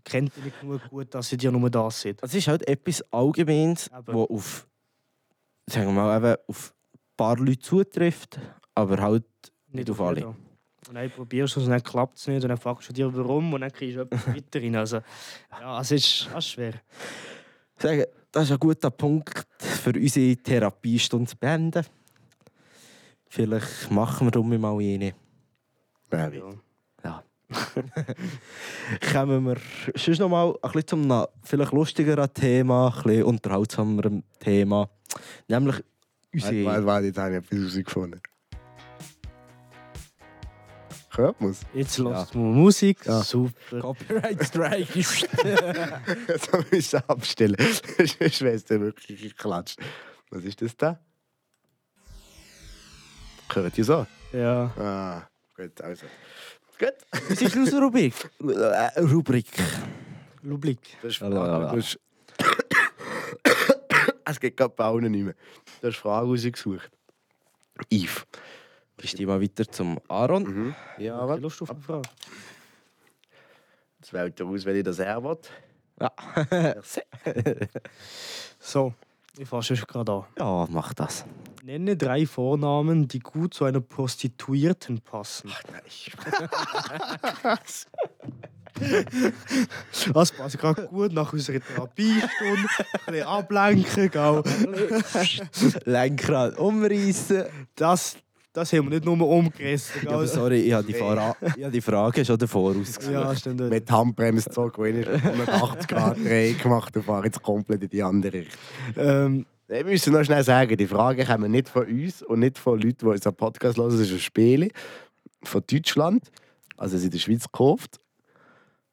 kennt dich nicht genug gut, dass sie dir nur das sieht. Es ist halt etwas Allgemeines, wo auf, sagen wir mal, eben auf ein paar Leute zutrifft, aber halt nicht auf alle. jeder. Und dann probierst du es und dann klappt es nicht und dann fragst du dir warum und dann kriegst du etwas weiter rein. Also, ja, es ist, es ist schwer. Sagen, das ist ein guter Punkt für unsere Therapiestunde zu beenden. Vielleicht machen wir darum mal eine. Ja, Ja. Ja. Kommen wir sonst noch mal ein bisschen zum na- vielleicht lustigeren Thema, ein bisschen unterhaltsameren Thema. Nämlich Warte, warte, unsere... warte, jetzt habe ich etwas herausgefunden. Hört man es? Jetzt lässt man Musik. Ja. Super. Copyright Strike ist. Jetzt müssen wir abstellen. Sonst wäre es dann wirklich geklatscht. Was ist das da? Hört ihr so? Ja. Ah, gut, also. Gut. Was ist unsere Rubrik? Äh, Rubrik. Lublik. Du hast Lalalala. Fragen. Du hast es geht gerade bei allen nicht mehr. Du hast Fragen rausgesucht. Yves. Bist du mal weiter zum Aaron? Mhm. Ja, Hast was? du Lust auf eine Frage? Jetzt wählt er aus, wenn ich das er will. Ja. Merci. So, ich fasse schon gerade an. ja, mach das. Nenne drei Vornamen, die gut zu einer Prostituierten passen. Das passt gerade gut nach unserer Therapiestunde. Ein bisschen ablenken, gell? Lenkrad umreißen. Das, das haben wir nicht nur umgerissen. Ja, aber sorry, ich habe die, Fra ich habe die Frage schon davor ausgesucht. Ja, stimmt. Mit Handbremse gezogen, wenn ich 180 Grad Dreh gemacht und fahre jetzt komplett in die andere Richtung. Ähm, Wir müssen noch schnell sagen, die Fragen kommen nicht von uns und nicht von Leuten, die unseren Podcast hören. Es ist ein Spiel von Deutschland, also es ist in der Schweiz gekauft.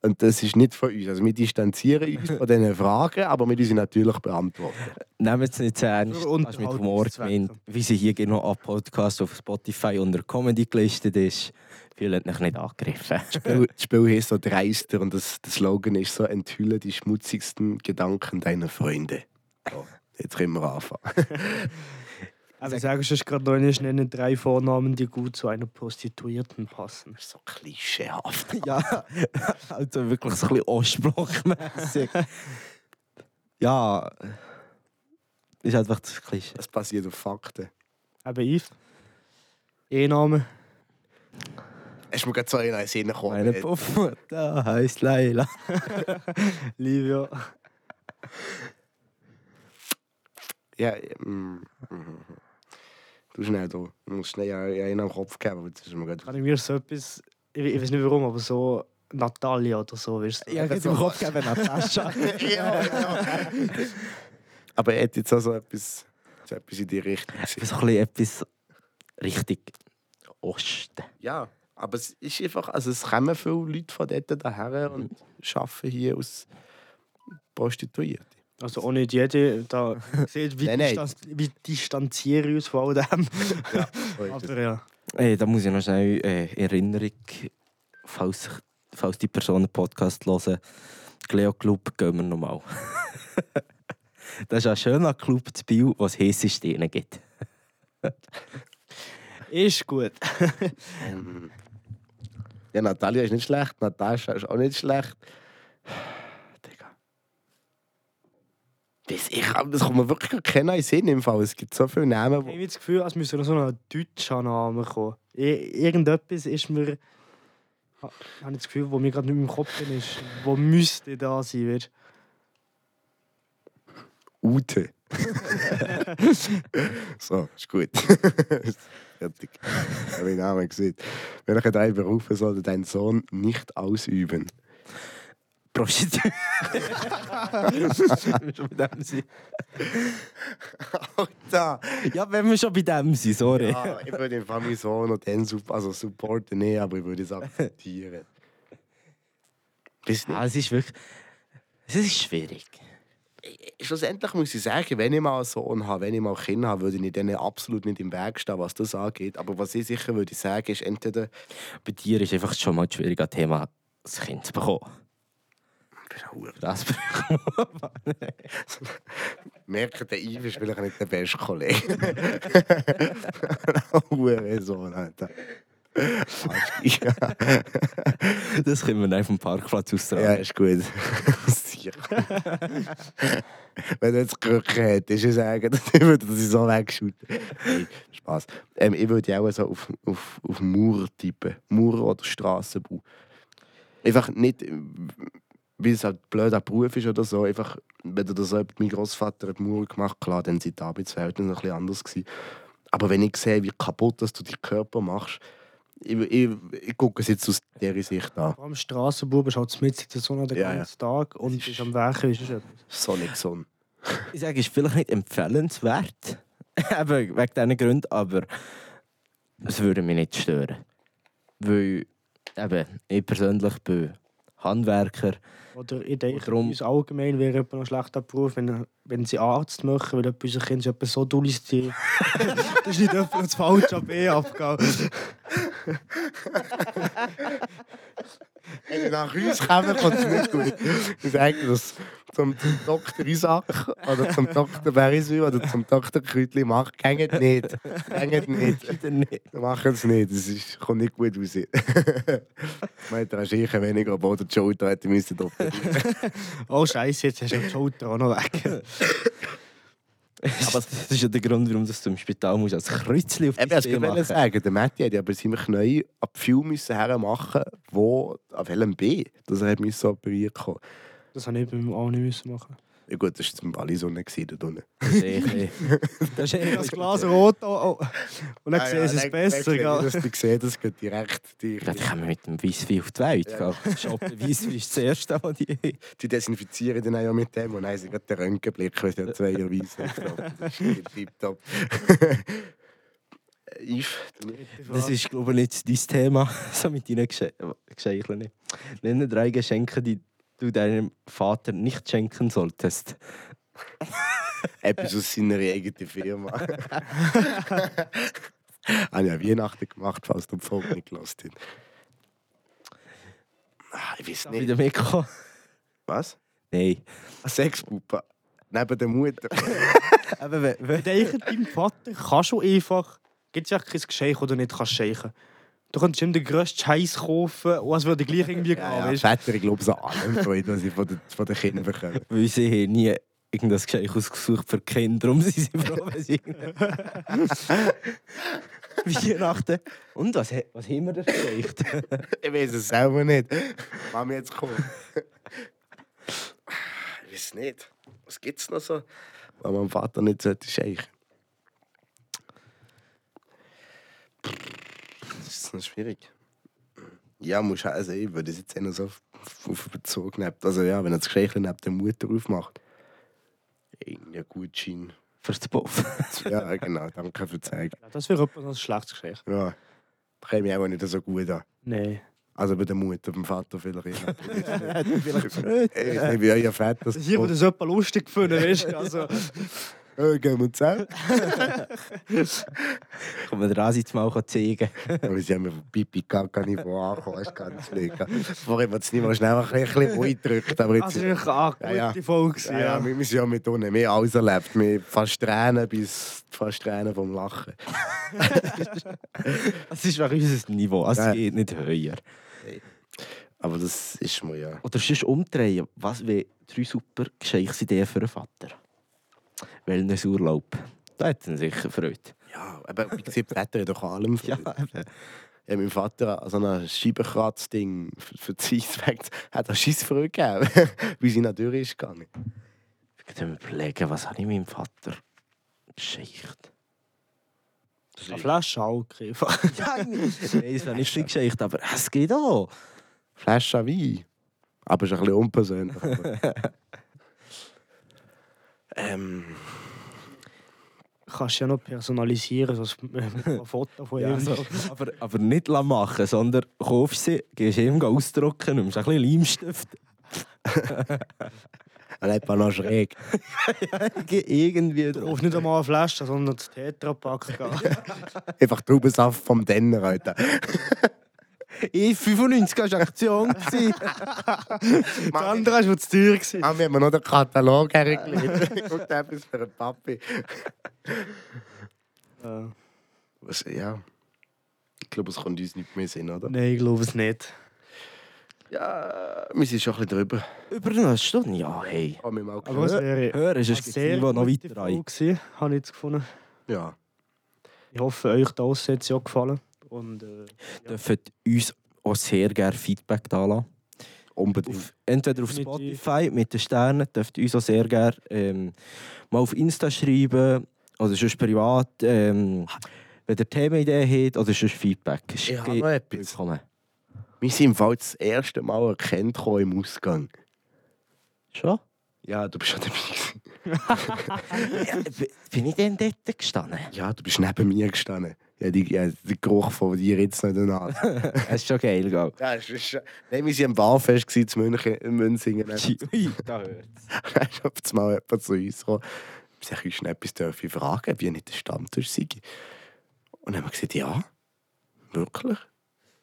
Und das ist nicht von uns. Also wir distanzieren uns von diesen Fragen, aber wir müssen sie natürlich beantworten. Nehmt es nicht zu ernst. Ist mit Humor gemeint. Wie sie hier genau ab Podcast auf Spotify unter Comedy gelistet ist, fühlt euch nicht angegriffen. Das Spiel, das Spiel heißt so dreister und das, der Slogan ist so: Enthülle die schmutzigsten Gedanken deiner Freunde. So, jetzt können wir anfangen. aber sagen schon gerade noch einmal, nenne drei Vornamen, die gut zu einer Prostituierten passen. Ist so klischeehaft. ja, also wirklich so ein bisschen Ostblockmässig. ja, ist einfach das Klischee. Das basiert auf Fakten. Eben Yves. E-Name. Hast du mir gerade so in einen Sinn gekommen? Meine Puffmutter heisst Leila. Livia. Ja, mm, mm. Du schnell da. Du musst schnell einen am Kopf geben, aber jetzt ist mir gerade. Kann ich mir so etwas, ich, ich weiß nicht warum, aber so Natalia oder so, weißt du? Ja, geht im Kopf geben, Natascha. ja, ja. aber er hat jetzt auch so etwas, so etwas in die Richtung. gesehen. so ein bisschen etwas richtig Osten. Ja, aber es ist einfach, also es kommen viele Leute von dort daher und arbeiten hier als Prostituierte. Also auch nicht jede, da sieht, wie, Nein, nein. distan wie distanziere ich uns von all dem. Es. aber ja. Hey, da muss ich noch schnell äh, Erinnerung, falls, falls die Personen Podcast hören, Cleo Club gehen wir nochmal. das ist ein schöner Club zu Biel, wo es heiße Steine gibt. Ist gut. Ähm, ja, Natalia ist nicht schlecht, Natascha ist auch nicht schlecht. Das, ich, das kommt mir wirklich keiner in Sinn im Fall. Es gibt so viele Namen, Ich wo, habe das Gefühl, als müsste noch so ein deutscher Name kommen. Irgendetwas ist mir. Ich habe das Gefühl, wo mir gerade nicht mehr im Kopf ist, wo müsste da sein. Weißt? Ute. so, ist gut. Fertig. Ich habe den Namen gesehen. Welche drei Berufe sollte dein Sohn nicht ausüben? Sind. Alter! Ja, wenn wir schon bei dem sind, sorry. Ja, ich würde den meinen Sohn und den also supporten nicht, aber ich würde es akzeptieren. Ah, es ist wirklich. Es ist schwierig. schlussendlich muss ich sagen, wenn ich mal einen Sohn habe, wenn ich mal Kinder habe, würde ich denen absolut nicht im Weg stehen, was das angeht. Aber was ich sicher würde sagen, ist entweder Bei dir ist einfach schon mal ein schwieriges Thema, das Kind zu bekommen. Das merken, der Yves ist vielleicht nicht der beste Kollege. Hure Sohn, Alter. Das können wir nicht vom Parkplatz austragen. ja, ist gut. Wenn er jetzt Krücken hätte, ist es sagen, dann würde er sie so wegschauen. Hey, Spaß. Ähm, ich würde ja auch so auf, auf, auf Mauer tippen. Mauer oder Strassenbau. Einfach nicht, weil es halt ein blöder Beruf ist oder so. Einfach, wenn du das so, mein Großvater hat Mauer gemacht, klar, dann sind die Arbeitsverhältnisse ein bisschen anders gewesen. Aber wenn ich sehe, wie kaputt dass du deinen Körper machst, ich, ich, ich gucke es jetzt aus dieser Sicht an. Allem Strassenbub ist halt mit der Sonne den Ja, ja. ganzen Tag und ist am Werken. Ist es. So nicht gesund. Ich sage, es ist vielleicht nicht empfehlenswert. Eben wegen diesen Gründen, aber es würde mich nicht stören. Weil eben, ich persönlich bin Handwerker. Oder ich denke, Darum- uns allgemein wäre jemand noch ein schlechter Beruf, wenn, wenn sie Arzt machen, weil jemand unser Kind etwas so dull ist. das ist nicht jemand das falsche AB abgegangen. Wenn ihr nach uns kommen, kommt es nicht gut. Ich sage das zum Dr. Isaac oder zum Dr. Beriswil oder zum Dr. Krütli macht, gängt nicht. Gängt nicht. Machen es nicht, das ist, kommt nicht gut raus. Meint er, sicher weniger, aber der Schulter hätte müssen. Oh Scheiße, jetzt hast du die Schulter auch noch weg. Aber das ist ja der Grund, warum du zum Spital musst, als Kreuzchen auf Eben, die das Stirn wollte ich machen. sagen. Der Matti hat ja bei seinem Knie ab viel müssen hermachen, wo an welchem B, dass er hat operiert kommen. Das habe ich bei mir auch nicht müssen machen. Ja gut, das war zum Wallisonne dort unten. Das ist eh das ist eh Das Glas rot oh, oh. und dann Ah, sehen sie es besser. gell? Dass du siehst, das geht direkt die, Ja, die kommen mit dem Weisswein auf die Welt. Ja. Weisswein ist das Erste, was die... die desinfizieren dann auch ja mit dem und dann haben sie gerade den Röntgenblick, weil sie zweierweise haben. Das ist tipptopp. Yves, du nicht? Das ist, glaube ich, nicht dein Thema, so mit deinen Gesche Geschenken. Nenne drei Geschenke, die du deinem Vater nicht schenken solltest. Etwas aus seiner eigenen Firma. Habe ja Weihnachten gemacht, falls du die Folge nicht gelassen hast. Ah, Ich weiß nicht. Wieder mitkommen? Was? Nein. Eine Sexpuppe. Neben der Mutter. Aber wenn, Ich deinem Vater kannst du einfach. Gibt es ja kein Geschenk, das du nicht kannst schenken Du könntest ihm den grössten Scheiß kaufen, und es würde gleich irgendwie gehen. Ja, ja? Väter, ich glaube, so allem Freude, was ich von den, von den Kindern bekomme. weil sie haben nie irgendein Geschenk ausgesucht für Kinder, darum sind sie froh, wenn sie Weihnachten. Und was, was haben wir denn geschenkt? Ich weiß es selber nicht. Mach mir jetzt kommen. Ich weiß nicht. Was gibt es noch so, was meinem Vater nicht sollte schenken? Das ist noch schwierig. Ja, muss also ich würde es jetzt eher so auf, auf Bezug. Also ja, wenn er das Geschenk neben der Mutter aufmacht. Irgendein Gutschein. Fürs Puff. Ja, genau, danke für. Ja, das wäre etwas ein schlechtes Geschenk. Ja, da käme ich auch nicht so gut an. Nein. Also bei der Mutter, beim Vater vielleicht. eher. Vielleicht Ich nicht, wie euer Vater das Hier wurde es jemand lustig gefunden, weißt du? Also, Äh, gehen wir zusammen. Kann man dir jetzt mal zeigen. Aber sie haben mir von Pipi Kaka-Niveau angekommen, ist ganz lecker. Vorher hat es nicht mal schnell ein bisschen eingedrückt, aber jetzt... das war eine Ja, gute ja. Folge. Ja, Ja, ja, wir wir sind ja mit unten mehr alles erlebt. Wir fast Tränen bis fast Tränen vom Lachen. Das ist wirklich unser Niveau. Es Ja. geht nicht höher. Aber das ist mir ja... Oder sonst umdrehen. Was wäre drei super Geschenksideen für einen Vater? Wellnessurlaub. Da hätten sie sicher Freude. Ja, aber wie gesagt, hat doch allem Ja, Freude. eben. Ja, mein Vater so ein Scheibenkratzding für, die Zeit weg hat er Schiss Freude gegeben, wie sie natürlich ist gegangen. Ich kann mir überlegen, was habe ich meinem Vater geschenkt? Eine Flasche Alkohol. Ja, nein, es wäre nicht viel aber es geht auch. Flasche Wein. Aber ist ein bisschen unpersönlich. Ähm, Kannst du ja noch personalisieren, so ein Foto von Ja, ihm. so. aber, aber nicht machen, sondern kaufst sie, gehst ihm ausdrucken, nimmst ein bisschen Leimstift. er hat noch schräg. irgendwie Du drauf. kaufst nicht einmal eine Flasche, sondern das Tetrapack. Einfach Traubensaft vom Denner heute. E 95 war Aktion. Das andere war zu teuer. gewesen. Haben wir haben noch den Katalog hergelegt. Guckt etwas für einen Papi. Ja. Was, ja. Ich glaube, es kommt uns nicht mehr Sinn, oder? Nein, ich glaube es nicht. Ja, wir sind schon ein bisschen drüber. Über eine Stunde? Ja, hey. Haben wir mal Aber es gehört. wäre Hören ist das sehr Niveau noch weiter Folge rein. gewesen, habe ich jetzt gefunden. Ja. Ich hoffe, euch da hat es auch gefallen. Und, äh, Dürft uns auch sehr gerne Feedback da lassen. Unbedingt. Auf, entweder auf. Spotify mit den Sternen, dürft ihr uns auch sehr gerne ähm, mal auf Insta schreiben oder sonst privat. Ähm, wenn ihr Themenideen habt oder sonst Feedback. Ist Ich habe noch etwas. willkommen. Wir sind im Fall das erste Mal erkannt im Ausgang. Schon? Ja, du bist schon dabei. Ja, bin ich denn dort gestanden? Ja, du bist neben mir gestanden. Ja, die, ja, der Geruch von dir jetzt noch in der Nase. Das ist schon geil, gell? Ja, es ist schon... Nein, wir waren am Barfest zu München, in Münzingen. Ui, da hört's. Dann ist auf einmal jemand zu uns gekommen. Ich sage, ich etwas dürfen fragen, wie nicht der Stammtisch sei. Und dann haben wir gesagt, ja, wirklich,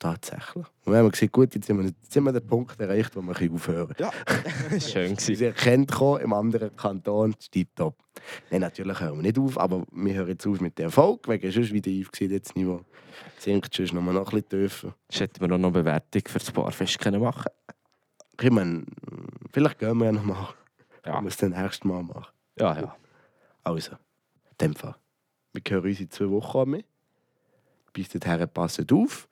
tatsächlich. Und dann haben wir gesagt, gut, jetzt sind wir, jetzt sind wir den Punkt erreicht, wo wir aufhören Ja, schön Sie gekommen, im anderen Kanton, tipptopp. Nein, natürlich hören wir nicht auf, aber wir hören jetzt auf mit dem Erfolg, wegen sonst wieder Yves gesehen, jetzt Niveau. Sinkt sonst noch mal noch ein bisschen tiefer. Jetzt hätten wir noch eine Bewertung für das Barfest können machen Ich meine, vielleicht gehen wir ja noch mal. Ja. Wenn wir es dann nächstes Mal machen. Ja, ja. Also, in dem Fall. Wir hören uns in zwei Wochen an mich. Bis dahin passet auf.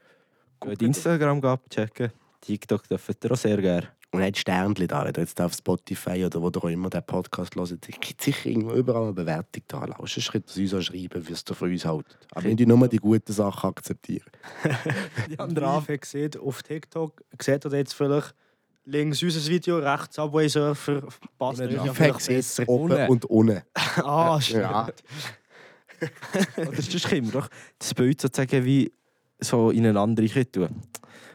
Geht Instagram abchecken. TikTok dürft ihr auch sehr gerne. Und hat Sternchen da, wenn ihr jetzt auf Spotify oder wo ihr auch immer den Podcast hört. Es gibt sicher irgendwo überall eine Bewertung da. Lass es uns auch schreiben, wie es ihr von uns haltet. Aber wir müssen nur die guten Sachen akzeptieren. Die andere Affe sieht auf TikTok, seht ihr jetzt vielleicht links unser Video, rechts Subway Surfer, passt euch ja Ja, vielleicht besser. oben und unten. Ah, stimmt. Ja. Oder sonst können wir doch das Bild sozusagen wie so in eine andere Kette tun.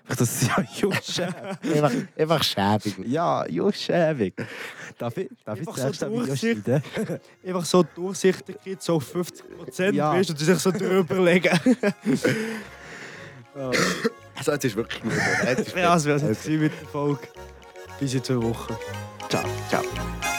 Einfach das ja Jusche. einfach, einfach schäbig. ja, Juschäbig. Darf ich, darf ich das so erste Video Durchsicht. schneiden? Einfach so Durchsichtigkeit, so 50 Prozent, Ja. weißt du, und sich so drüber legen. Also, jetzt ist wirklich nicht ist Ja, das wäre es mit der Folge. Bis in zwei Wochen. Ciao, ciao.